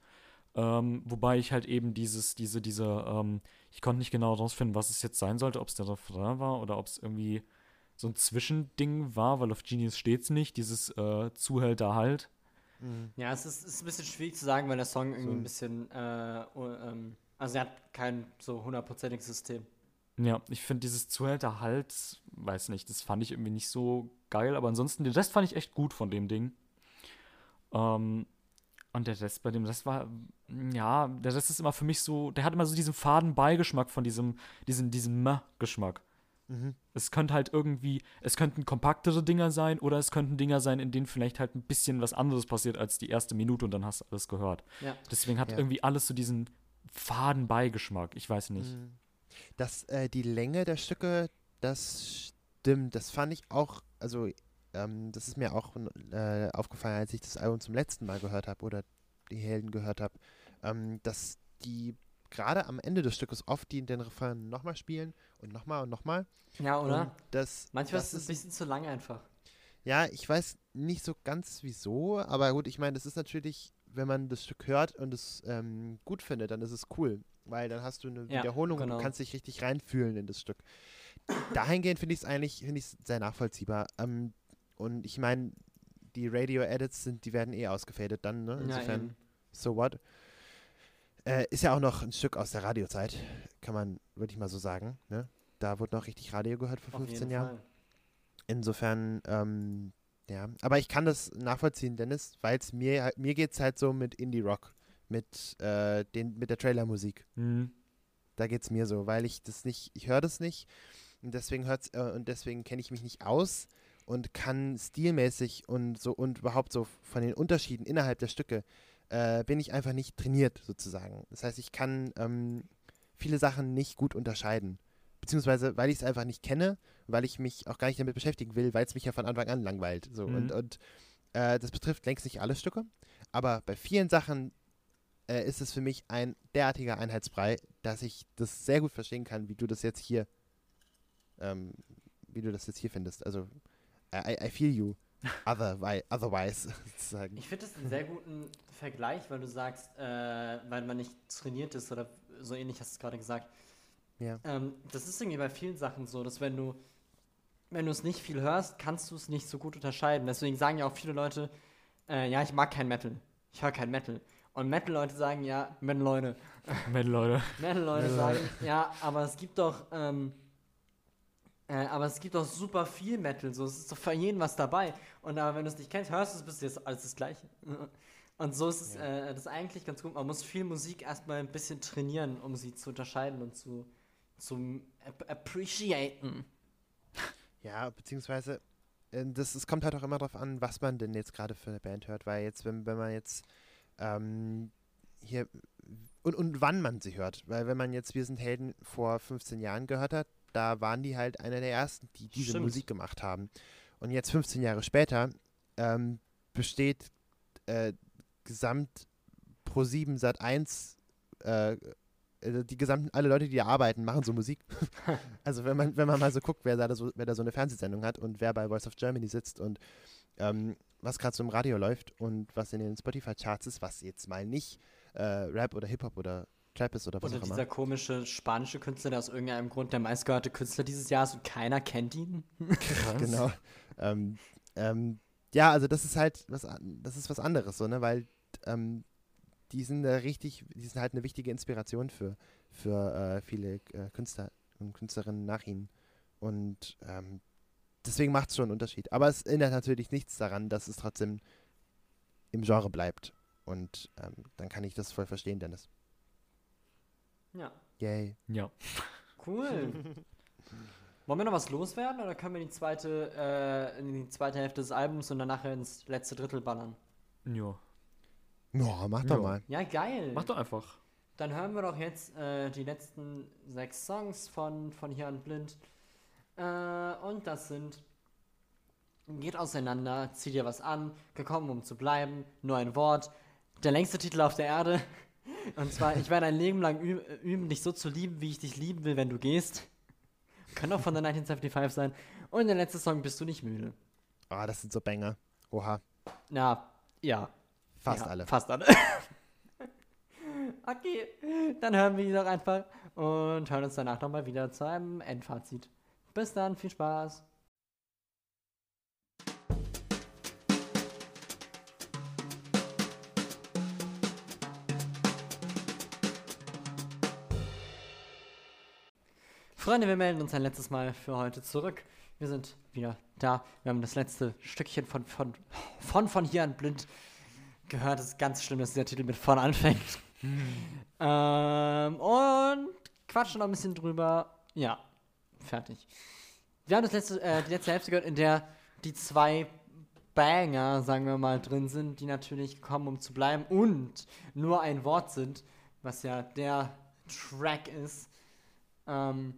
Ähm, wobei ich halt eben dieses, diese, diese, ähm, ich konnte nicht genau rausfinden, was es jetzt sein sollte, ob es der Refrain war oder ob es irgendwie so ein Zwischending war, weil auf Genius steht's nicht, dieses äh, Zuhälter halt. Ja, es ist, ist ein bisschen schwierig zu sagen, weil der Song irgendwie So. ein bisschen, äh, ähm, also er hat kein so hundertprozentiges System. Ja, ich finde dieses Zuhälter halt, weiß nicht, das fand ich irgendwie nicht so geil, aber ansonsten, den Rest fand ich echt gut von dem Ding. Ähm, und der Rest, bei dem Rest war, ja, der Rest ist immer für mich so, der hat immer so diesen faden Beigeschmack von diesem, diesem, diesem Meh-Geschmack. Mhm. Es könnte halt irgendwie, es könnten kompaktere Dinger sein oder es könnten Dinger sein, in denen vielleicht halt ein bisschen was anderes passiert als die erste Minute und dann hast du alles gehört. Ja. Deswegen hat Ja. irgendwie alles so diesen faden Beigeschmack. Ich weiß nicht. Mhm. Das, äh, die Länge der Stücke, das stimmt. Das fand ich auch, also ähm, das ist mir auch äh, aufgefallen, als ich das Album zum letzten Mal gehört habe oder die Helden gehört habe, ähm, dass die gerade am Ende des Stückes oft die den Refrain nochmal spielen und nochmal und nochmal. Ja, oder? Und das, Manchmal das ist es ein bisschen zu lang einfach. Ja, ich weiß nicht so ganz wieso, aber gut, ich meine, das ist natürlich, wenn man das Stück hört und es ähm, gut findet, dann ist es cool, weil dann hast du eine Ja, Wiederholung und genau. du kannst dich richtig reinfühlen in das Stück. Dahingehend finde ich es eigentlich finde ich's sehr nachvollziehbar. Ähm, und ich meine, die Radio-Edits sind, die werden eh ausgefadet dann, ne? Ja, Insofern, eben. so what? Äh, ist ja auch noch ein Stück aus der Radiozeit, kann man wirklich mal so sagen, ne? Da wurde noch richtig Radio gehört vor Auf 15 jeden Jahren. Fall. Insofern, ähm, ja. Aber ich kann das nachvollziehen, Dennis, weil es mir, mir geht es halt so mit Indie-Rock. mit, äh, den, mit der Trailermusik. Mhm. Da geht es mir so, weil ich das nicht, ich höre das nicht und deswegen hört's, äh, und deswegen kenne ich mich nicht aus und kann stilmäßig und so und überhaupt so von den Unterschieden innerhalb der Stücke äh, bin ich einfach nicht trainiert sozusagen. Das heißt, ich kann ähm, viele Sachen nicht gut unterscheiden. Beziehungsweise, weil ich es einfach nicht kenne, weil ich mich auch gar nicht damit beschäftigen will, weil es mich ja von Anfang an langweilt. So. Mhm. Und, und äh, das betrifft längst nicht alle Stücke, aber bei vielen Sachen äh, ist es für mich ein derartiger Einheitsbrei, dass ich das sehr gut verstehen kann, wie du das jetzt hier, ähm, wie du das jetzt hier findest. Also, I, I feel you. Otherwise, otherwise sozusagen. Ich finde das einen sehr guten Vergleich, weil du sagst, äh, weil man nicht trainiert ist oder so ähnlich hast du es gerade gesagt. Ja. Ähm, das ist irgendwie bei vielen Sachen so, dass wenn du wenn du es nicht viel hörst, kannst du es nicht so gut unterscheiden. Deswegen sagen ja auch viele Leute, äh, ja, ich mag kein Metal. Ich höre kein Metal. Und Metal-Leute sagen, ja, Metal-Leute. Metal, Leute. Metal-Leute sagen, ja, aber es gibt doch, ähm, äh, aber es gibt doch super viel Metal, so, es ist doch für jeden was dabei. Und aber wenn du es nicht kennst, hörst du es, bist du jetzt alles das Gleiche. Und so ist es, äh, das ist eigentlich ganz gut. Man muss viel Musik erstmal ein bisschen trainieren, um sie zu unterscheiden und zu, zu ap appreciaten. Ja, beziehungsweise, äh, das, es kommt halt auch immer darauf an, was man denn jetzt gerade für eine Band hört, weil jetzt, wenn, wenn man jetzt ähm, hier und, und wann man sie hört, weil wenn man jetzt Wir sind Helden vor 15 Jahren gehört hat, da waren die halt einer der ersten, die diese Stimmt. Musik gemacht haben. Und jetzt 15 Jahre später ähm, besteht äh, gesamt Pro 7 Sat 1 äh, äh, die gesamten, alle Leute, die da arbeiten, machen so Musik. also wenn man, wenn man mal so guckt, wer da so, wer da so eine Fernsehsendung hat und wer bei Voice of Germany sitzt und ähm, was gerade so im Radio läuft und was in den Spotify-Charts ist, was jetzt mal nicht äh, Rap oder Hip-Hop oder Trap ist oder was Oder auch immer. dieser komische spanische Künstler, der aus irgendeinem Grund der meistgehörte Künstler dieses Jahres und keiner kennt ihn. Genau. Ähm, ähm, ja, also das ist halt was, das ist was anderes, so, ne, weil ähm, die sind da richtig, die sind halt eine wichtige Inspiration für, für äh, viele äh, Künstler und Künstlerinnen nach ihnen. Und ähm, deswegen macht es schon einen Unterschied. Aber es ändert natürlich nichts daran, dass es trotzdem im Genre bleibt. Und ähm, dann kann ich das voll verstehen, Dennis. Ja. Yay. Ja. Cool. Wollen wir noch was loswerden oder können wir die zweite, äh, in die zweite Hälfte des Albums und dann nachher ins letzte Drittel ballern? Ja. Ja, mach doch Ja. mal. Ja, geil. Mach doch einfach. Dann hören wir doch jetzt äh, die letzten sechs Songs von, von hier an Blind. Äh, und das sind Geht auseinander, zieh dir was an, gekommen um zu bleiben, nur ein Wort, der längste Titel auf der Erde. Und zwar, ich werde ein Leben lang üb üben, dich so zu lieben, wie ich dich lieben will, wenn du gehst. Kann auch von der 1975 sein. Und der letzte Song, Bist du nicht müde? Ah, das sind so Banger. Oha. Na, ja. Fast ja, alle. Fast alle. okay, dann hören wir die doch einfach und hören uns danach nochmal wieder zu einem Endfazit. Bis dann, viel Spaß. Freunde, wir melden uns ein letztes Mal für heute zurück. Wir sind wieder da. Wir haben das letzte Stückchen von von, von, von hier an blind gehört. Es ist ganz schlimm, dass dieser Titel mit von anfängt. ähm, und quatschen noch ein bisschen drüber. Ja, fertig. Wir haben das letzte, äh, die letzte Hälfte gehört, in der die zwei Banger, sagen wir mal, drin sind, die natürlich kommen, um zu bleiben und nur ein Wort sind, was ja der Track ist. Ähm,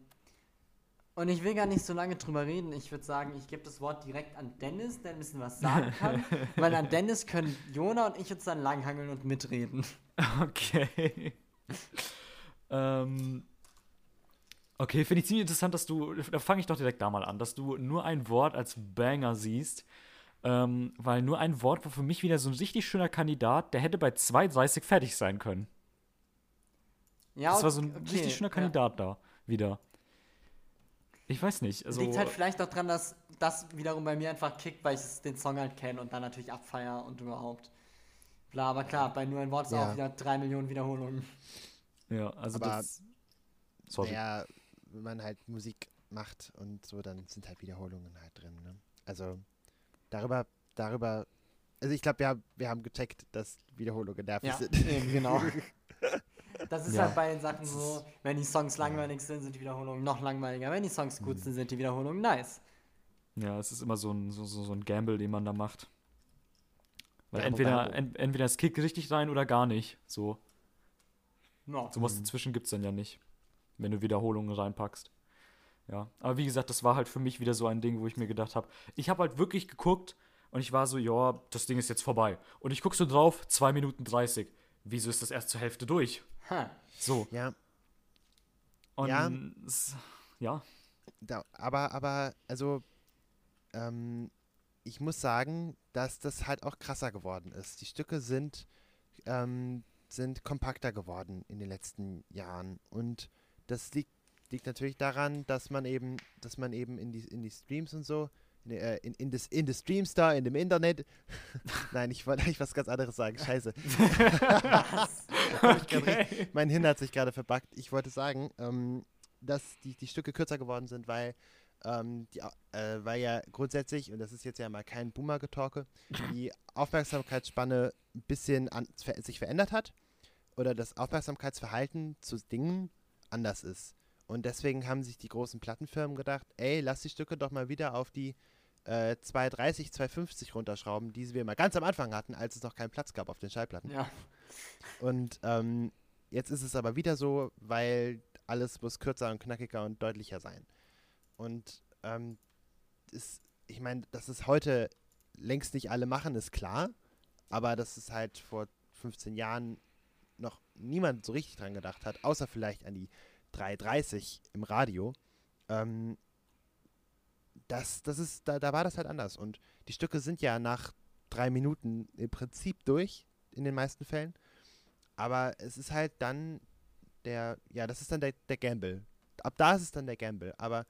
und ich will gar nicht so lange drüber reden. Ich würde sagen, ich gebe das Wort direkt an Dennis, der ein bisschen was sagen kann. weil an Dennis können Jona und ich uns dann langhangeln und mitreden. Okay. ähm, okay, finde ich ziemlich interessant, dass du, da fange ich doch direkt da mal an, dass du nur ein Wort als Banger siehst. Ähm, weil nur ein Wort war für mich wieder so ein richtig schöner Kandidat, der hätte bei 2,30 fertig sein können. Ja, das war so ein okay, richtig schöner ja. Kandidat da wieder. Ich weiß nicht. Also, Liegt halt vielleicht auch dran, dass das wiederum bei mir einfach kickt, weil ich es- den Song halt kenne und dann natürlich abfeier und überhaupt. Bla, aber klar, bei nur ein Wort ist Ja. auch wieder drei Millionen Wiederholungen. ja, also Aber- das. Sorry. Naja, wenn man halt Musik macht und so, dann sind halt Wiederholungen halt drin. Ne? Also darüber, darüber also ich glaube, wir haben, wir haben gecheckt, dass Wiederholungen nervig Ja, sind. eben, genau. Das ist Ja. halt bei den Sachen so, wenn die Songs langweilig sind, sind die Wiederholungen noch langweiliger. Wenn die Songs gut Mhm. sind, sind die Wiederholungen nice. Ja, es ist immer so ein, so, so, so ein Gamble, den man da macht. Weil Ja, entweder, wobei- en, entweder es kickt richtig rein oder gar nicht. So, No. so was dazwischen gibt es dann ja nicht, wenn du Wiederholungen reinpackst. Ja, aber wie gesagt, das war halt für mich wieder so ein Ding, wo ich mir gedacht habe, ich habe halt wirklich geguckt und ich war so, ja, das Ding ist jetzt vorbei. Und ich guck so drauf, 2 Minuten 30. Wieso ist das erst zur Hälfte durch? Ha. So. Ja, Und Ja. ja. da, aber, aber, also, ähm, ich muss sagen, dass das halt auch krasser geworden ist. Die Stücke sind, ähm, sind kompakter geworden in den letzten Jahren. Und das liegt, liegt natürlich daran, dass man eben, dass man eben in die, in die Streams und so, in, äh, in, in, das, in das Streams da, in dem Internet. Nein, ich wollte eigentlich was ganz anderes sagen. Scheiße. Hab ich Okay. mein Hirn hat sich gerade verbuggt. Ich wollte sagen, ähm, dass die, die Stücke kürzer geworden sind, weil, ähm, die, äh, weil ja grundsätzlich, und das ist jetzt ja mal kein Boomer-Getalke, die Aufmerksamkeitsspanne ein bisschen an, sich verändert hat oder das Aufmerksamkeitsverhalten zu Dingen anders ist. Und deswegen haben sich die großen Plattenfirmen gedacht, ey, lass die Stücke doch mal wieder auf die äh, 230, 250 runterschrauben, die wir mal ganz am Anfang hatten, als es noch keinen Platz gab auf den Schallplatten. Ja. Und ähm, jetzt ist es aber wieder so, weil alles muss kürzer und knackiger und deutlicher sein. Und ähm, ist, ich meine, dass es heute längst nicht alle machen, ist klar. Aber dass es halt vor 15 Jahren noch niemand so richtig dran gedacht hat, außer vielleicht an die 330 im Radio. Ähm, das, das ist, da, da war das halt anders. Und die Stücke sind ja nach drei Minuten im Prinzip durch, in den meisten Fällen. Aber es ist halt dann der, ja, das ist dann der, der Gamble. Ab da ist es dann der Gamble. Aber,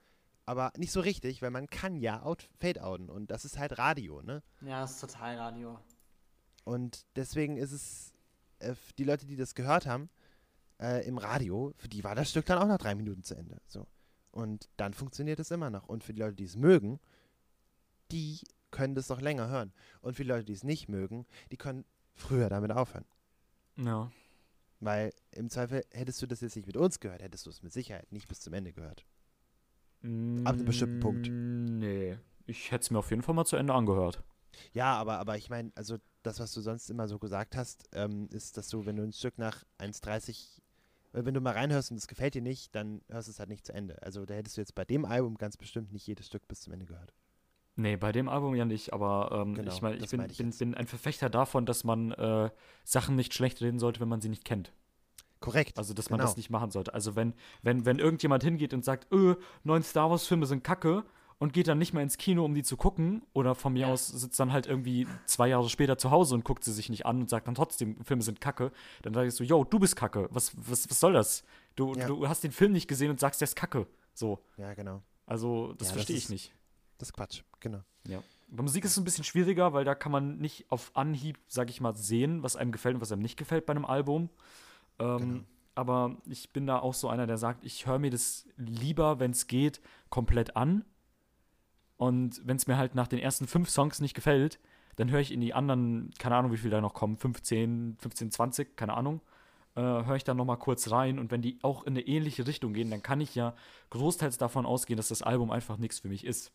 aber nicht so richtig, weil man kann ja out, fade-outen. Und das ist halt Radio, ne? Ja, das ist total Radio. Und deswegen ist es, äh, die Leute, die das gehört haben, äh, im Radio, für die war das Stück dann auch nach drei Minuten zu Ende. So. Und dann funktioniert es immer noch. Und für die Leute, die es mögen, die können das noch länger hören. Und für die Leute, die es nicht mögen, die können früher damit aufhören. Ja. Weil im Zweifel hättest du das jetzt nicht mit uns gehört, hättest du es mit Sicherheit nicht bis zum Ende gehört. Ab einem bestimmten Punkt. Mm, Nee. Ich hätte es mir auf jeden Fall mal zu Ende angehört. Ja, aber, aber ich meine, also das, was du sonst immer so gesagt hast, ähm, ist, dass du, wenn du ein Stück nach 1,30, äh, wenn du mal reinhörst und es gefällt dir nicht, dann hörst du es halt nicht zu Ende. Also da hättest du jetzt bei dem Album ganz bestimmt nicht jedes Stück bis zum Ende gehört. Nee, bei dem Album ja nicht, aber ähm, Genau, ich meine, ich, bin, ich bin, bin ein Verfechter davon, dass man äh, Sachen nicht schlecht reden sollte, wenn man sie nicht kennt. Korrekt. Also, dass man genau. das nicht machen sollte. Also, wenn, wenn, wenn irgendjemand hingeht und sagt, öh, neun Star Wars-Filme sind kacke und geht dann nicht mehr ins Kino, um die zu gucken, oder von mir Ja. aus sitzt dann halt irgendwie zwei Jahre später zu Hause und guckt sie sich nicht an und sagt dann trotzdem, Filme sind kacke, dann sage ich so, yo, du bist kacke. Was, was, was soll das? Du, Ja. du hast den Film nicht gesehen und sagst, der ist kacke. So. Ja, genau. Also, das Ja, verstehe ich nicht. Das ist Quatsch. Genau. Ja. Bei Musik ist es ein bisschen schwieriger, weil da kann man nicht auf Anhieb, sag ich mal, sehen, was einem gefällt und was einem nicht gefällt bei einem Album. Ähm, Genau. Aber ich bin da auch so einer, der sagt, ich höre mir das lieber, wenn es geht, komplett an. Und wenn es mir halt nach den ersten fünf Songs nicht gefällt, dann höre ich in die anderen, keine Ahnung, wie viel da noch kommen, 15, 15, 20, keine Ahnung, äh, höre ich dann noch mal kurz rein. Und wenn die auch in eine ähnliche Richtung gehen, dann kann ich ja großteils davon ausgehen, dass das Album einfach nichts für mich ist.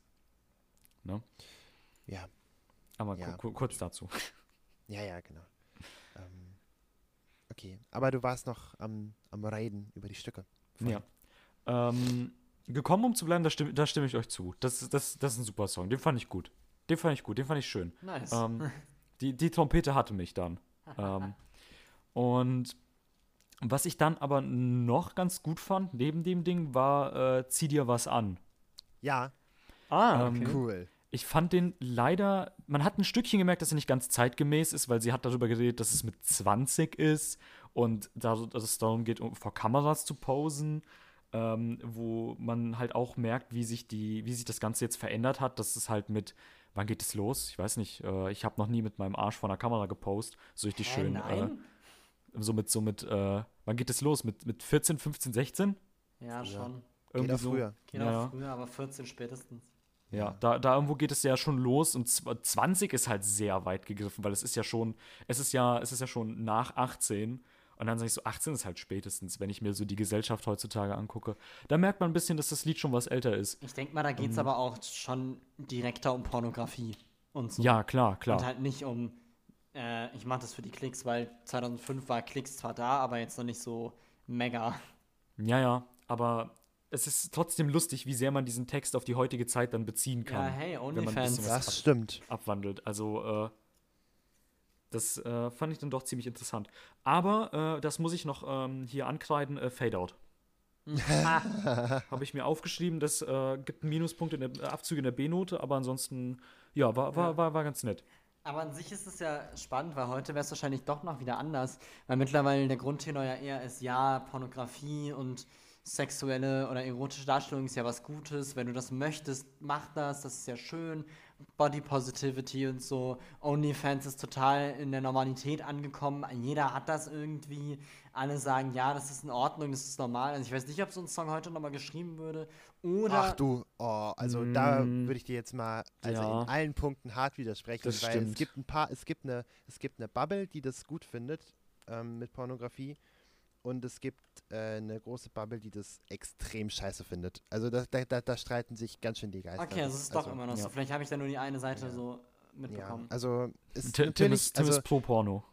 Ne? Ja. Aber Ja, ku- ku- kurz dazu. Ja, ja, genau. Ähm, okay. Aber du warst noch am, am Reden über die Stücke. Ja. Ähm, gekommen, um zu bleiben, da stimme, da stimme ich euch zu. Das, das, das ist ein super Song. Den fand ich gut. Den fand ich gut, den fand ich schön. Nice. Ähm, die, die Trompete hatte mich dann. ähm, und was ich dann aber noch ganz gut fand, neben dem Ding, war äh, Zieh dir was an. Ja, ah, ähm, okay. cool. Ich fand den leider, man hat ein Stückchen gemerkt, dass er nicht ganz zeitgemäß ist, weil sie hat darüber geredet, dass es mit 20 ist und da, dass es darum geht, um vor Kameras zu posen, ähm, wo man halt auch merkt, wie sich die, wie sich das Ganze jetzt verändert hat. Das ist halt mit, wann geht es los? Ich weiß nicht, äh, ich habe noch nie mit meinem Arsch vor einer Kamera gepostet, so richtig Hä, schön. Äh, nein? so mit, so mit, äh, wann geht es los? Mit, mit 14, 15, 16? ja, Ja. schon. Geht auch so. früher. Geht Ja. auch früher, aber 14 spätestens. Ja, da, da irgendwo geht es ja schon los und 20 ist halt sehr weit gegriffen, weil es ist ja schon, es ist ja, es ist ja schon nach 18 und dann sage ich so, 18 ist halt spätestens, wenn ich mir so die Gesellschaft heutzutage angucke. Da merkt man ein bisschen, dass das Lied schon was älter ist. Ich denke mal, da geht es Ähm. aber auch schon direkter um Pornografie und so. Ja, klar, klar. Und halt nicht um, äh, ich mache das für die Klicks, weil 2005 war Klicks zwar da, aber jetzt noch nicht so mega. Ja, ja, aber es ist trotzdem lustig, wie sehr man diesen Text auf die heutige Zeit dann beziehen kann. Ja, hey, wenn man ein OnlyFans. bisschen was Das stimmt. abwandelt. Also, äh, das äh, fand ich dann doch ziemlich interessant. Aber äh, das muss ich noch ähm, hier ankreiden: äh, Fade Out. Habe ich mir aufgeschrieben, das äh, gibt einen Minuspunkt in der äh, Abzüge in der B-Note, aber ansonsten, ja, war, war, war, war ganz nett. Aber an sich ist es ja spannend, weil heute wäre es wahrscheinlich doch noch wieder anders, weil mittlerweile der Grundtenor ja eher ist, ja, Pornografie und sexuelle oder erotische Darstellung ist ja was Gutes. Wenn du das möchtest, mach das, das ist ja schön. Body Positivity und so. OnlyFans ist total in der Normalität angekommen. Jeder hat das irgendwie. Alle sagen, ja, das ist in Ordnung, das ist normal. Also ich weiß nicht, ob so ein Song heute nochmal geschrieben würde. Oder Ach du, oh, also da Mm, würde ich dir jetzt mal also ja. in allen Punkten hart widersprechen, Das weil stimmt. es gibt ein paar, es gibt eine, es gibt eine Bubble, die das gut findet ähm, mit Pornografie und es gibt äh, eine große Bubble, die das extrem scheiße findet. Also da, da, da, streiten sich ganz schön die Geister. Okay, also es ist doch immer noch ja. so. Vielleicht habe ich da nur die eine Seite Ja. so Ja, mitbekommen. also es Tim, Tim, ist, Tim also ist pro Porno.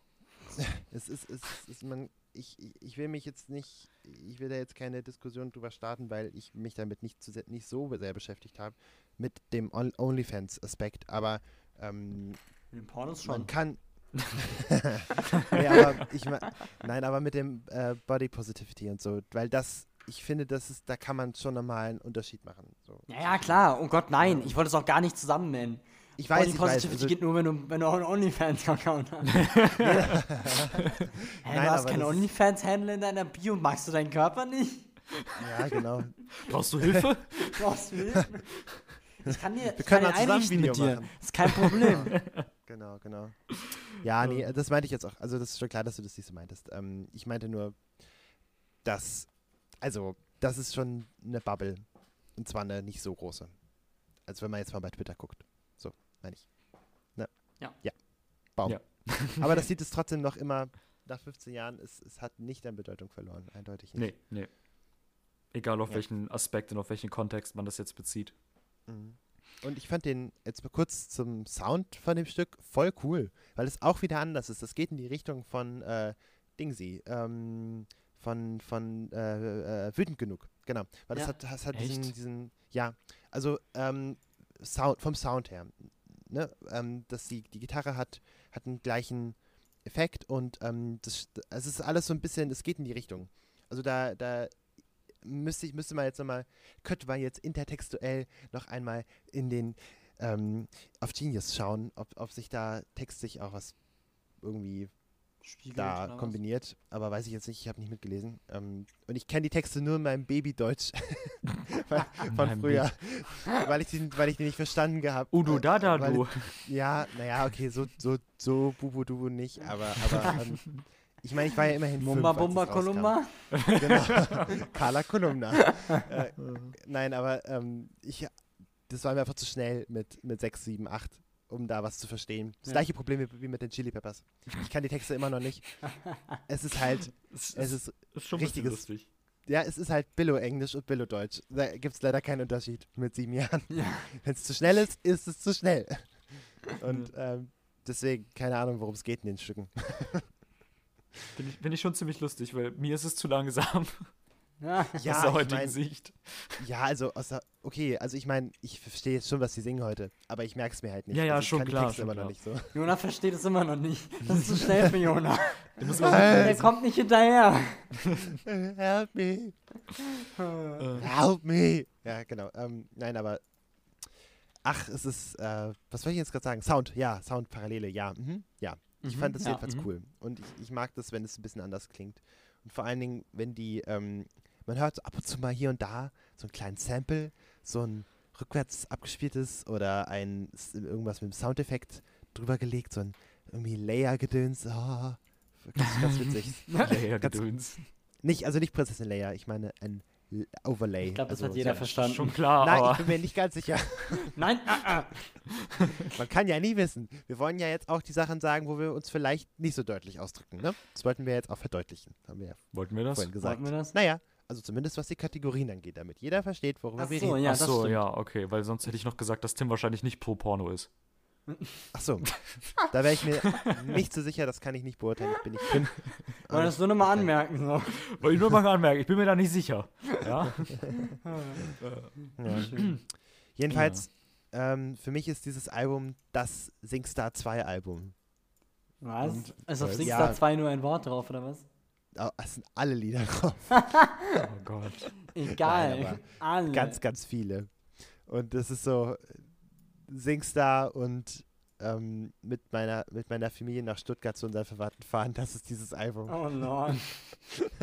es ist, es ist man, ich, ich- will mich jetzt nicht, ich will da jetzt keine Diskussion drüber starten, weil ich mich damit nicht, zu, sehr- nicht so sehr beschäftigt habe mit dem On- OnlyFans-Aspekt, aber ähm, Mit den Pornos man schon. kann. nee, aber ich mein, nein, aber mit dem äh, Body Positivity und so, weil das, ich finde, das ist, da kann man schon nochmal einen Unterschied machen. So. Ja, ja, klar. Oh Gott, nein. Ich wollte es auch gar nicht zusammen nennen. Ich weiß, Body ich weiß. Positivity Also, geht nur, wenn du, wenn du auch einen OnlyFans-Account hast. Hä, Nein, du hast aber kein das- OnlyFans-Handle in deiner Bio. Magst du deinen Körper nicht? ja, genau. Brauchst du Hilfe? Brauchst du Hilfe? Ich kann dir, Wir ich können kann dir zusammen Video mit dir. machen. Ist kein Problem. Genau, genau. Ja, nee, das meinte ich jetzt auch. Also das ist schon klar, dass du das nicht so meintest. Ähm, ich meinte nur, dass, also, das ist schon eine Bubble. Und zwar eine nicht so große. Als wenn man jetzt mal bei Twitter guckt. So, meine ich. Ne? Ja. Ja. Baum. Ja. Aber das sieht es trotzdem noch immer, nach 15 Jahren, es, es hat nicht an Bedeutung verloren. Eindeutig nicht. nee, nee. Egal auf Ja. welchen Aspekt und auf welchen Kontext man das jetzt bezieht. Mhm. Und ich fand den jetzt mal kurz zum Sound von dem Stück voll cool, weil es auch wieder anders ist. Das geht in die Richtung von äh, Dingsy, ähm, von, von äh, äh, Wütend genug, genau. Weil Ja. das hat, das hat diesen, diesen, ja, also ähm, Sound, vom Sound her, ne, ähm, dass die, die Gitarre hat, hat einen gleichen Effekt und ähm, das, es ist alles so ein bisschen, es geht in die Richtung. Also da, da müsste ich, müsste man jetzt nochmal, könnte man jetzt intertextuell noch einmal in den, ähm, auf Genius schauen, ob, ob sich da textlich auch was irgendwie Spiegelt, da oder was? kombiniert, aber weiß ich jetzt nicht, ich habe nicht mitgelesen. Ähm, und ich kenne die Texte nur in meinem Babydeutsch von meinem früher, weil ich, die, weil ich die nicht verstanden gehabt Udo, äh, da, du. Ja, naja, okay, so, so, so Bubu Dubu nicht, aber, aber ähm, ich meine, ich war ja immerhin fünf, Mumba es Bumba. Kolumba? Genau. Carla Kolumna. äh, nein, aber ähm, ich, das war mir einfach zu schnell mit, mit 6, 7, 8, um da was zu verstehen. Das Ja. gleiche Problem wie, wie mit den Chili Peppers. Ich kann die Texte immer noch nicht. Es ist halt, Es es ist, ist schon richtiges- lustig. ja, es ist halt Billo-Englisch und Billo-Deutsch. Da gibt es leider keinen Unterschied mit sieben Jahren. Ja. Wenn es zu schnell ist, ist es zu schnell. Und ähm, deswegen, keine Ahnung, worum es geht in den Stücken. Finde ich, find ich schon ziemlich lustig, weil mir ist es zu langsam Ja. aus der ich heutigen mein- Sicht. Ja, also, aus der, okay, also ich meine, ich verstehe jetzt schon, was sie singen heute, aber ich merke es mir halt nicht. Ja, ja, also ich schon klar, schon immer noch klar. nicht so. Jona versteht es immer noch nicht. Das ist zu schnell für Jona. Er kommt nicht hinterher. Help me, äh, help me. Ja, genau. Ähm, nein, aber, ach, es ist, äh, was wollte ich jetzt gerade sagen? Sound, ja, Soundparallele, ja, mhm, ja. Ich Mhm, fand das ja, jedenfalls mhm. cool. Und ich, ich mag das, wenn es ein bisschen anders klingt. Und vor allen Dingen, wenn die, ähm, man hört ab und zu mal hier und da so einen kleinen Sample, so ein rückwärts abgespieltes oder ein irgendwas mit dem Soundeffekt drüber gelegt, so ein irgendwie Layer-Gedöns. Oh, wirklich ganz witzig. Leia Ganz- Gedöns. nicht, also nicht Prinzessin Leia, ich meine ein Overlay. Ich glaube, das Also, hat jeder ja. verstanden. Schon klar, Nein, ich bin mir nicht ganz sicher. Nein, ah, ah. Man kann ja nie wissen. Wir wollen ja jetzt auch die Sachen sagen, wo wir uns vielleicht nicht so deutlich ausdrücken. Ne? Das wollten wir jetzt auch verdeutlichen, haben wir ja wollten wir das? vorhin gesagt. Wollten wir das? Naja, also zumindest was die Kategorien angeht, damit jeder versteht, worüber Ach wir so, reden. ja, Ach so, ja, okay, weil sonst hätte ich noch gesagt, dass Tim wahrscheinlich nicht pro Porno ist. Ach so, da wäre ich mir nicht so sicher, das kann ich nicht beurteilen. Ich bin nicht bin. Wollen das nur nochmal anmerken. So. Wollte ich nur mal anmerken, ich bin mir da nicht sicher. Ja? Ja. Jedenfalls, ähm, für mich ist dieses Album das Singstar 2 Album. Was? Und- Ist auf? Singstar Ja. 2 nur ein Wort drauf, oder was? Ah, Es sind alle Lieder drauf. Oh Gott. Egal. Nein, Alle. Ganz, ganz viele. Und das ist so Singstar und ähm, mit, meiner, mit meiner Familie nach Stuttgart zu unseren Verwandten fahren. Das ist dieses Album. Oh Lord.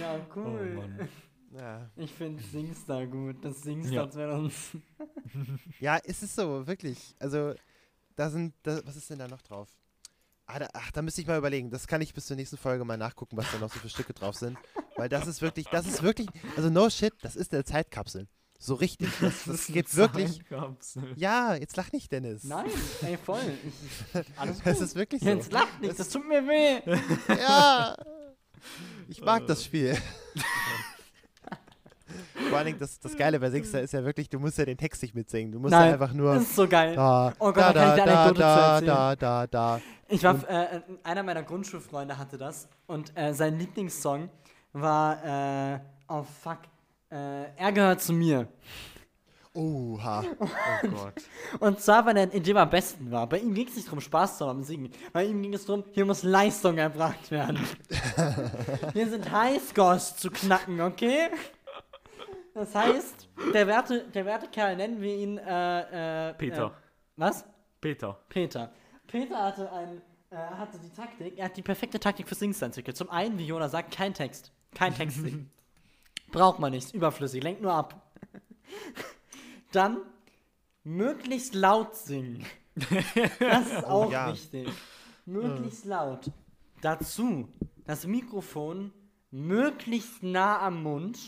ja, Oh cool. Mann. Ja. ich finde Singstar gut. Das Ja. Singstar 2000. ja, ist es so, wirklich. Also, da sind, da, was ist denn da noch drauf? Ah, da, ach, da müsste ich mal überlegen. Das kann ich bis zur nächsten Folge mal nachgucken, was da noch so für Stücke drauf sind. Weil das ist wirklich, das ist wirklich, also no shit, das ist eine Zeitkapsel. So richtig. Das, das gibt wirklich. Ja, jetzt lach nicht, Dennis. Nein, ey, voll. Ich, alles gut. Das ist wirklich so. Jetzt lacht nicht, das tut mir weh. Ja. Ich mag das Spiel. Vor allen Dingen, das, das Geile bei Singstar ist ja wirklich, du musst ja den Text nicht mitsingen. Du musst Nein, ja einfach nur. Das ist so geil. Da, Oh Gott, da, da da, da, da, da, da. Ich war, äh, einer meiner Grundschulfreunde hatte das und äh, sein Lieblingssong war, äh, oh fuck, äh, Er gehört zu mir. Oha. Oh Gott. Und zwar, weil er in dem am besten war. Bei ihm ging es nicht darum, Spaß zu haben am Singen. Bei ihm ging es darum, hier muss Leistung erbracht werden. hier sind Highscores zu knacken, okay? Das heißt, der werte, der werte Kerl, nennen wir ihn, äh, äh, Peter. Äh, was? Peter. Peter. Peter hatte, ein, äh, hatte die Taktik, er hat die perfekte Taktik für Sings entwickelt. Zum einen, wie Jona sagt, kein Text. Kein Text singen. Braucht man nicht, überflüssig, lenkt nur ab. Dann möglichst laut singen. Das ist auch ja. wichtig. Möglichst laut. Dazu das Mikrofon möglichst nah am Mund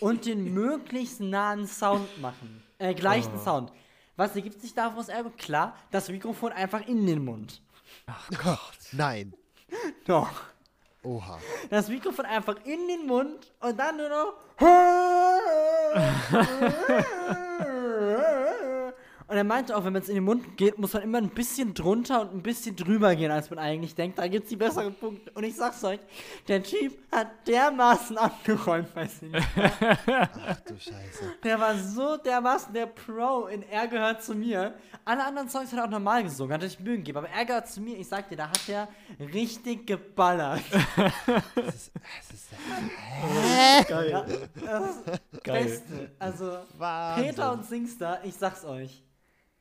und den möglichst nahen Sound machen. Äh, gleichen Sound. Was ergibt sich daraus, Album? Klar, das Mikrofon einfach in den Mund. Nein. Doch. Oha. Das Mikrofon einfach in den Mund und dann nur noch. Und er meinte auch, wenn man es in den Mund geht, muss man immer ein bisschen drunter und ein bisschen drüber gehen, als man eigentlich denkt. Da gibt es die besseren Punkte. Und ich sag's euch, der Typ hat dermaßen abgeräumt bei Singen. Ach du Scheiße. Der war so dermaßen der Pro in Er gehört zu mir. Alle anderen Songs hat er auch normal gesungen, hat er sich Mühe gegeben. Aber Er gehört zu mir, ich sag dir, da hat er richtig geballert. Das ist, das ist Geil. Ja, das ist das Geil. Beste. Also, Wahnsinn. Peter und Singstar, ich sag's euch.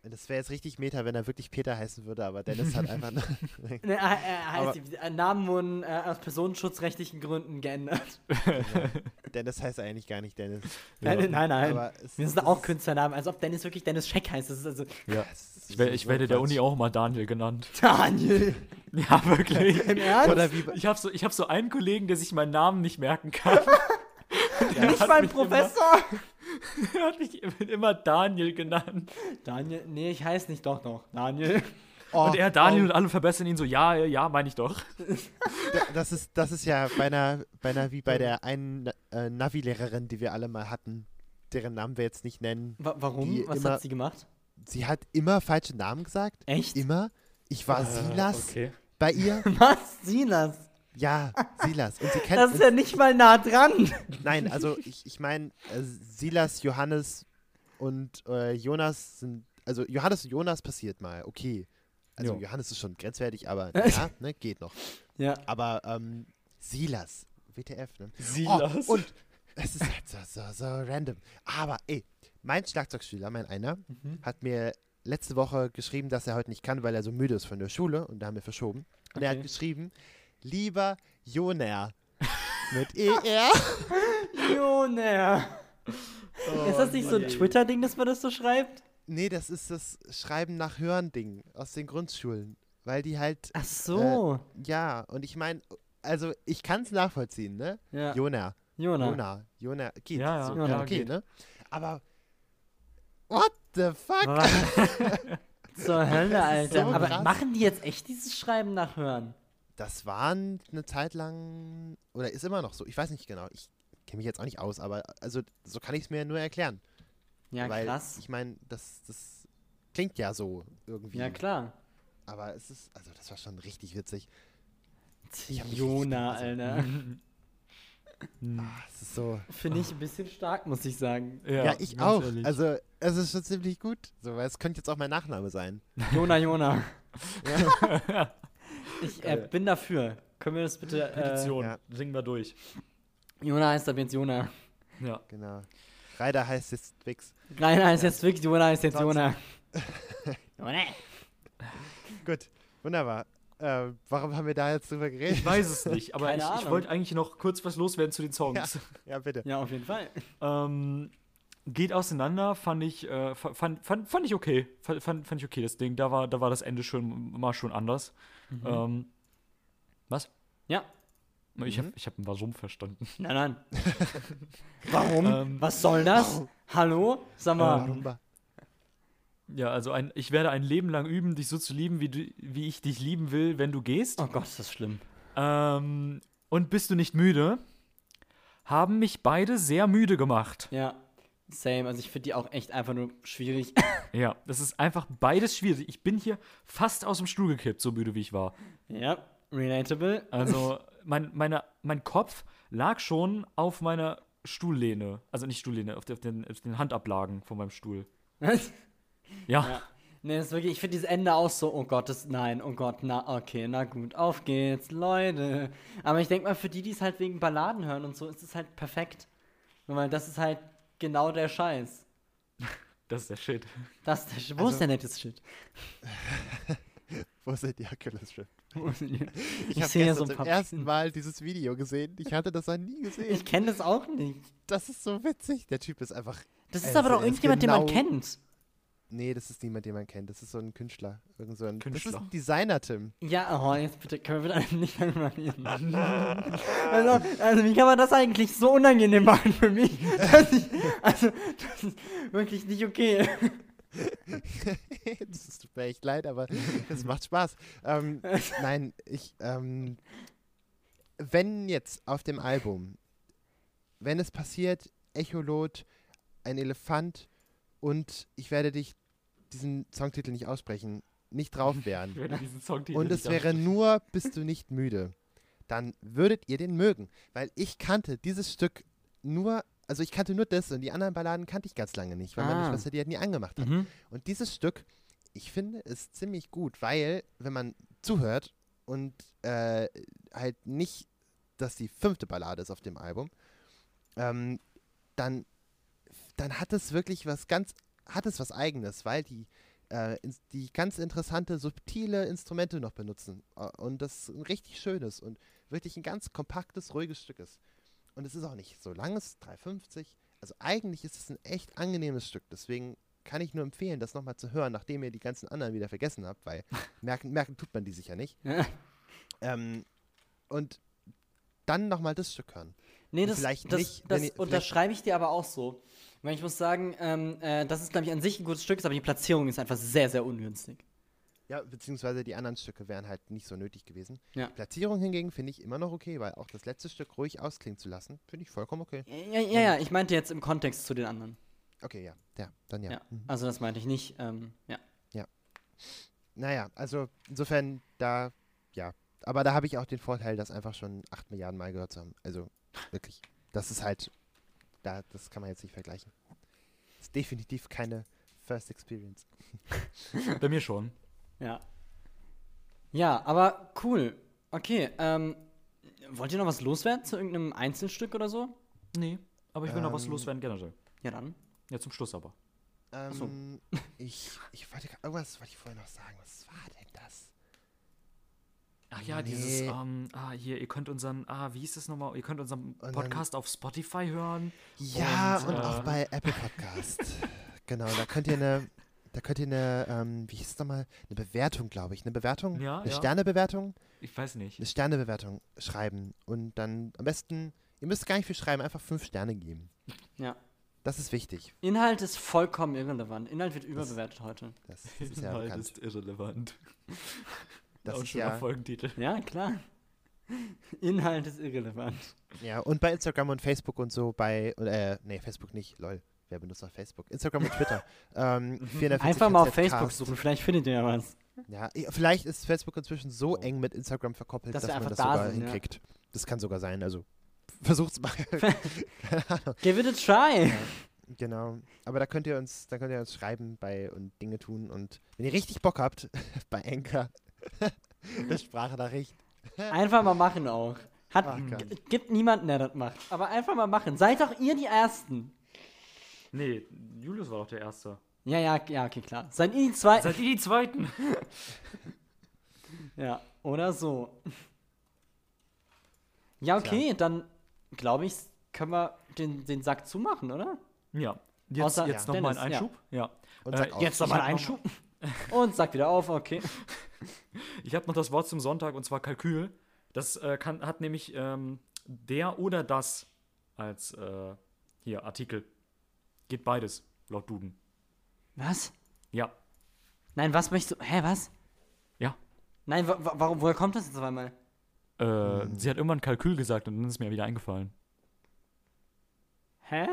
Das wäre jetzt richtig Meta, wenn er wirklich Peter heißen würde, aber Dennis hat einfach. Ne, er, er Aber- heißt, die äh, Namen wurden äh, aus personenschutzrechtlichen Gründen geändert. Dennis heißt eigentlich gar nicht Dennis. Nein, nein, nein. Aber es- Wir es sind auch ist- Künstlernamen, als ob Dennis wirklich Dennis Scheck heißt. Das ist also Ja. es ist Ich, werde- ich werde der. Uni auch mal Daniel genannt. Daniel. Ja, wirklich. Im Ernst? Oder wie. Ich habe so, ich hab so einen Kollegen, der sich meinen Namen nicht merken kann. Nicht mein Professor. Er hat mich immer Daniel genannt. Daniel, nee, ich heiße nicht doch noch. Daniel. Oh, Und er, Daniel oh, und alle verbessern ihn so, ja, ja, meine ich doch. da- das, ist, das ist ja bei einer, bei einer wie bei der einen äh, Navi-Lehrerin, die wir alle mal hatten, deren Namen wir jetzt nicht nennen. Wa warum? Was immer- hat sie gemacht? Sie hat immer falsche Namen gesagt. Echt? Immer. Ich war Silas Äh, Okay. bei ihr. Was? Silas? Ja, Silas. Und sie kennt. Das ist ja nicht mal nah dran. Nein, also ich, ich meine, äh, Silas, Johannes und äh, Jonas sind. Also Johannes und Jonas passiert mal, okay. Also Jo. Johannes ist schon grenzwertig, aber ja, ne, geht noch. Ja. Aber ähm, Silas, WTF, ne? Silas. Oh, und es ist halt so, so, so random. Aber ey, mein Schlagzeugschüler, mein einer, Mhm. hat mir letzte Woche geschrieben, dass er heute nicht kann, weil er so müde ist von der Schule und da haben wir verschoben. Und er hat Okay. geschrieben, lieber Joner mit ER. Joner. ist das nicht so ein Twitter-Ding, dass man das so schreibt? Nee, das ist das Schreiben nach Hören-Ding aus den Grundschulen. Weil die halt, Ach so. ja, und ich meine, also ich kann es nachvollziehen, ne? ja. Joner. Jona. Jona. Jona geht. Ja, ja, so, ja, okay, geht. ne? Aber what the fuck? Zur Hölle, Alter. so Aber krass. machen die jetzt echt dieses Schreiben nachhören? Das waren eine Zeit lang, oder ist immer noch so, ich weiß nicht genau, ich kenne mich jetzt auch nicht aus, aber also so kann ich es mir nur erklären. Ja, weil krass. ich meine, das, das klingt ja so irgendwie. Ja, klar. Aber es ist, also das war schon richtig witzig. Ich Jona, Alter. Ah, es ist so. Finde ich ein bisschen stark, muss ich sagen. Ja, ich ganz auch. ehrlich. Also es ist schon ziemlich gut. So, weil es könnte jetzt auch mein Nachname sein. Jona, Jona. Ich äh, bin dafür. Können wir das bitte. Äh, Petition, ja. singen wir durch. Jona heißt ab jetzt Jona. Ja. Genau. Reider heißt jetzt Twix. Rainer heißt jetzt wirklich Jona, heißt jetzt Jona. Jona. Gut, wunderbar. Äh, warum haben wir da jetzt drüber geredet? Ich weiß es nicht, aber ich, ich wollte eigentlich noch kurz was loswerden zu den Songs. Ja, bitte. Ja, auf jeden Fall. Ähm, geht auseinander, fand ich, äh, fa- fand, fand, fand ich okay. Fand, fand, fand ich okay, das Ding. Da war, da war das Ende schon mal schon anders. Ähm, was? Ja. Ich Mhm. habe ich hab einen Wasum verstanden. Nein, nein. Warum? Ähm, Was soll das? Hallo? Sag mal. Rumba. Ja, also ein, ich werde ein Leben lang üben, dich so zu lieben, wie, du, wie ich dich lieben will, wenn du gehst. Oh Gott, ist das schlimm. Ähm, und bist du nicht müde? Haben mich beide sehr müde gemacht. Ja. Same. Also ich finde die auch echt einfach nur schwierig. Ja, das ist einfach beides schwierig. Ich bin hier fast aus dem Stuhl gekippt, so müde wie ich war. ja. Relatable. Also, mein, meine, mein Kopf lag schon auf meiner Stuhllehne. Also nicht Stuhllehne, auf, den, auf den Handablagen von meinem Stuhl. Ja, Ja. Nee, das ist wirklich, ich finde dieses Ende auch so, oh Gott, das, nein, oh Gott, na, okay, na gut, auf geht's, Leute. Aber ich denke mal, für die, die es halt wegen Balladen hören und so, ist es halt perfekt. Weil das ist halt genau der Scheiß. das ist der Shit. Das ist der, Sch- wo Also- ist der nette Shit? Wo ist denn die- Ich, Ich habe gestern so zum paar ersten Mal dieses Video gesehen. Ich hatte das noch nie gesehen. Ich kenne das auch nicht. das ist so witzig. Der Typ ist einfach. Das ist Also, aber doch irgendjemand, den man genau- kennt. Nee, das ist niemand, den man kennt. Das ist so ein Künstler. Irgend so ein, Das Künstler. ist ein Designer, Tim. Ja, oh, jetzt bitte, können wir bitte nicht reden. also, also, wie kann man das eigentlich so unangenehm machen für mich? Dass ich, also, das ist wirklich nicht okay. das ist- tut mir echt leid, aber es macht Spaß. Ähm, nein, ich, ähm, wenn jetzt auf dem Album, wenn es passiert, Echolot, ein Elefant und ich werde dich diesen Songtitel nicht aussprechen, nicht drauf wären und es wäre nur Bist du nicht müde, dann würdet ihr den mögen, weil ich kannte dieses Stück nur, also ich kannte nur das und die anderen Balladen kannte ich ganz lange nicht, weil meine Ah. Schwester die halt nie angemacht hat. Mhm. Und dieses Stück, ich finde, ist ziemlich gut, weil, wenn man zuhört und äh, halt nicht, dass die fünfte Ballade ist auf dem Album, ähm, dann, dann hat es wirklich was ganz, hat es was Eigenes, weil die, äh, die ganz interessante, subtile Instrumente noch benutzen. Äh, und das ein richtig schönes und wirklich ein ganz kompaktes, ruhiges Stück ist. Und es ist auch nicht so lang, es ist 3,50. Also eigentlich ist es ein echt angenehmes Stück. Deswegen kann ich nur empfehlen, das nochmal zu hören, nachdem ihr die ganzen anderen wieder vergessen habt, weil merken, merken tut man die sicher nicht. Ähm, und dann nochmal das Stück hören. Nee, das, vielleicht das, nicht, das vielleicht- unterschreibe ich dir aber auch so. Weil ich muss sagen, ähm, äh, das ist, glaube ich, an sich ein gutes Stück, aber die Platzierung ist einfach sehr, sehr ungünstig. Ja, beziehungsweise die anderen Stücke wären halt nicht so nötig gewesen. Ja. Die Platzierung hingegen finde ich immer noch okay, weil auch das letzte Stück ruhig ausklingen zu lassen, finde ich vollkommen okay. Ja, ja, ja, ich meinte jetzt im Kontext zu den anderen. Okay, ja. Ja, dann ja. Ja. Mhm. Also das meinte ich nicht. Ähm, ja. Naja, also insofern da, ja. Aber da habe ich auch den Vorteil, das einfach schon acht Milliarden Mal gehört zu haben. Also wirklich. Das ist halt, da, das kann man jetzt nicht vergleichen. Ist definitiv keine First Experience. Bei mir schon. Ja. Ja, aber cool. Okay, ähm, wollt ihr noch was loswerden zu irgendeinem Einzelstück oder so? Nee, aber ich will noch was Ähm, loswerden generell. Ja, dann. Ja, zum Schluss aber. Ähm, ich, ich wollte, irgendwas wollte ich vorher noch sagen. Was war denn das? Ach ja, dieses, Nee. ähm, ah, hier, ihr könnt unseren, ah, wie hieß das nochmal? Ihr könnt unseren dann- Podcast auf Spotify hören. Ja, Und, und, äh, auch bei Apple Podcast. genau, da könnt ihr eine, da könnt ihr eine, ähm, wie hieß es nochmal? Eine Bewertung, glaube ich. Eine Bewertung? Ja, eine ja. Sternebewertung? Ich weiß nicht. Eine Sternebewertung schreiben. Und dann am besten Ihr müsst gar nicht viel schreiben, einfach fünf Sterne geben. Ja. Das ist wichtig. Inhalt ist vollkommen irrelevant. Inhalt wird überbewertet heute. Das, das ist ja Inhalt bekannt. ist irrelevant. Das Auch ist schon ja, Folgentitel. Ja, klar. Inhalt ist irrelevant. ja, und bei Instagram und Facebook und so bei, äh, nee, Facebook nicht, lol. Wer benutzt noch Facebook? Instagram und Twitter. ähm, 440 Einfach mal auf Facebook suchen, vielleicht findet ihr ja was. Ja, vielleicht ist Facebook inzwischen so eng mit Instagram verkoppelt, Dass dass, man einfach das da sogar sind, ja. hinkriegt. Das kann sogar sein, also versucht's mal. Keine Ahnung. Give it a try. Genau. Aber da könnt ihr uns, da könnt ihr uns schreiben bei und Dinge tun und wenn ihr richtig Bock habt, bei Anchor, eine Sprachnachricht. Einfach mal machen auch. Hat, Ach gibt niemanden, der das macht. Aber einfach mal machen. Seid doch ihr die Ersten. Nee, Julius war doch der Erste. Ja, ja, ja, okay, klar. Seid ihr die Zweiten. Seid ihr die Zweiten? Ja, oder so. Ja, okay, dann glaube ich, können wir den, den Sack zumachen, oder? Ja. Jetzt, Außer- jetzt ja. noch mal ein Dennis, ja. Einschub. Ja. Und Äh. Jetzt noch Ich mal hab einen noch Einschub. Und Sack wieder auf, okay. Ich habe noch das Wort zum Sonntag und zwar Kalkül. Das äh, kann, hat nämlich ähm, der oder das als äh, hier Artikel. Geht beides, laut Duden. Was? Ja. Nein, was möchtest du. Hä, was? Ja. Nein, wa wa warum, woher kommt das jetzt auf einmal? Äh, Sie hat irgendwann Kalkül gesagt und dann ist mir wieder eingefallen. Hä?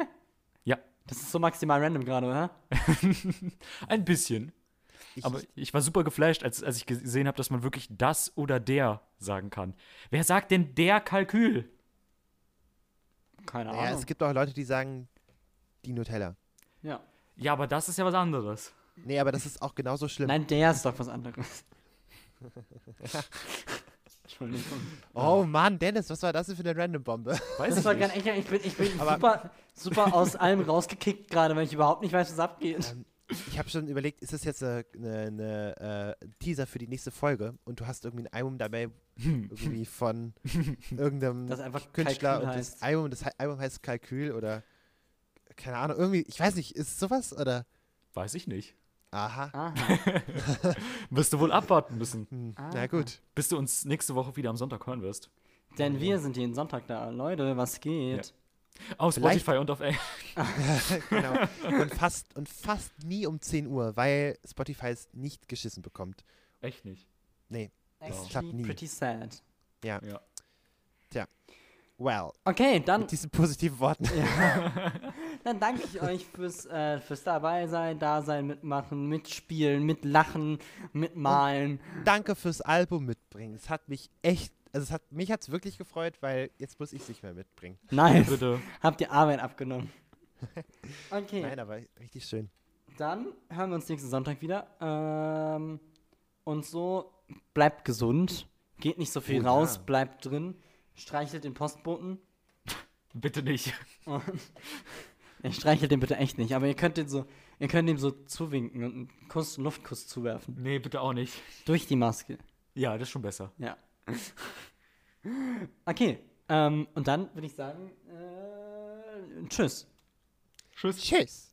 Ja. Das ist so maximal random gerade, oder? Ein bisschen. Ich, Aber ich war super geflasht, als, als ich gesehen habe, dass man wirklich das oder der sagen kann. Wer sagt denn der Kalkül? Keine Ahnung. es gibt auch Leute, die sagen die Nutella. ja. Ja, aber das ist ja was anderes. Nee, aber das ist auch genauso schlimm. Nein, der ist doch was anderes. Entschuldigung. Oh Mann, Dennis, was war das denn für eine Random-Bombe? Weiß Das ich war nicht. gar nicht, ich bin, ich bin super, super aus allem rausgekickt gerade, weil ich überhaupt nicht weiß, was abgeht. Ähm, ich habe schon überlegt, ist das jetzt eine, eine, eine äh, Teaser für die nächste Folge und du hast irgendwie ein Album dabei, irgendwie von irgendeinem Das einfach Künstler Kalkül und heißt. das Album, das Album heißt Kalkül oder keine Ahnung, irgendwie, ich weiß nicht, ist es sowas oder? Weiß ich nicht. Aha. Aha. Wirst du wohl abwarten müssen, Hm, na gut. bis du uns nächste Woche wieder am Sonntag hören wirst. Denn wir sind jeden Sonntag da. Leute, was geht? Auf Vielleicht- Spotify und auf Englisch. genau. Und fast, und fast nie um 10 Uhr, weil Spotify es nicht geschissen bekommt. Echt nicht. Nee. Actually klappt nie. pretty sad. Ja. Well, Okay, dann, mit diesen positiven Worten. dann danke ich euch fürs, äh, fürs dabei sein, da sein, mitmachen, mitspielen, mitlachen, mitmalen. Danke fürs Album mitbringen. Es hat mich echt, also es hat, mich hat es wirklich gefreut, weil jetzt muss ich es nicht mehr mitbringen. Nice. Bitte. Habt ihr Arbeit abgenommen. Okay, Nein, aber richtig schön. dann hören wir uns nächsten Sonntag wieder. Ähm, und so, bleibt gesund. Geht nicht so viel Oh ja. raus, bleibt drin. Streichelt den Postboten. Bitte nicht. Ich streichelt den bitte echt nicht, aber ihr könnt den so, ihr könnt ihm so zuwinken und einen Kuss, einen Luftkuss zuwerfen. Nee, bitte auch nicht. Durch die Maske. Ja, das ist schon besser. Ja. Okay. Ähm, und dann würde ich sagen, äh, tschüss. Tschüss. Tschüss.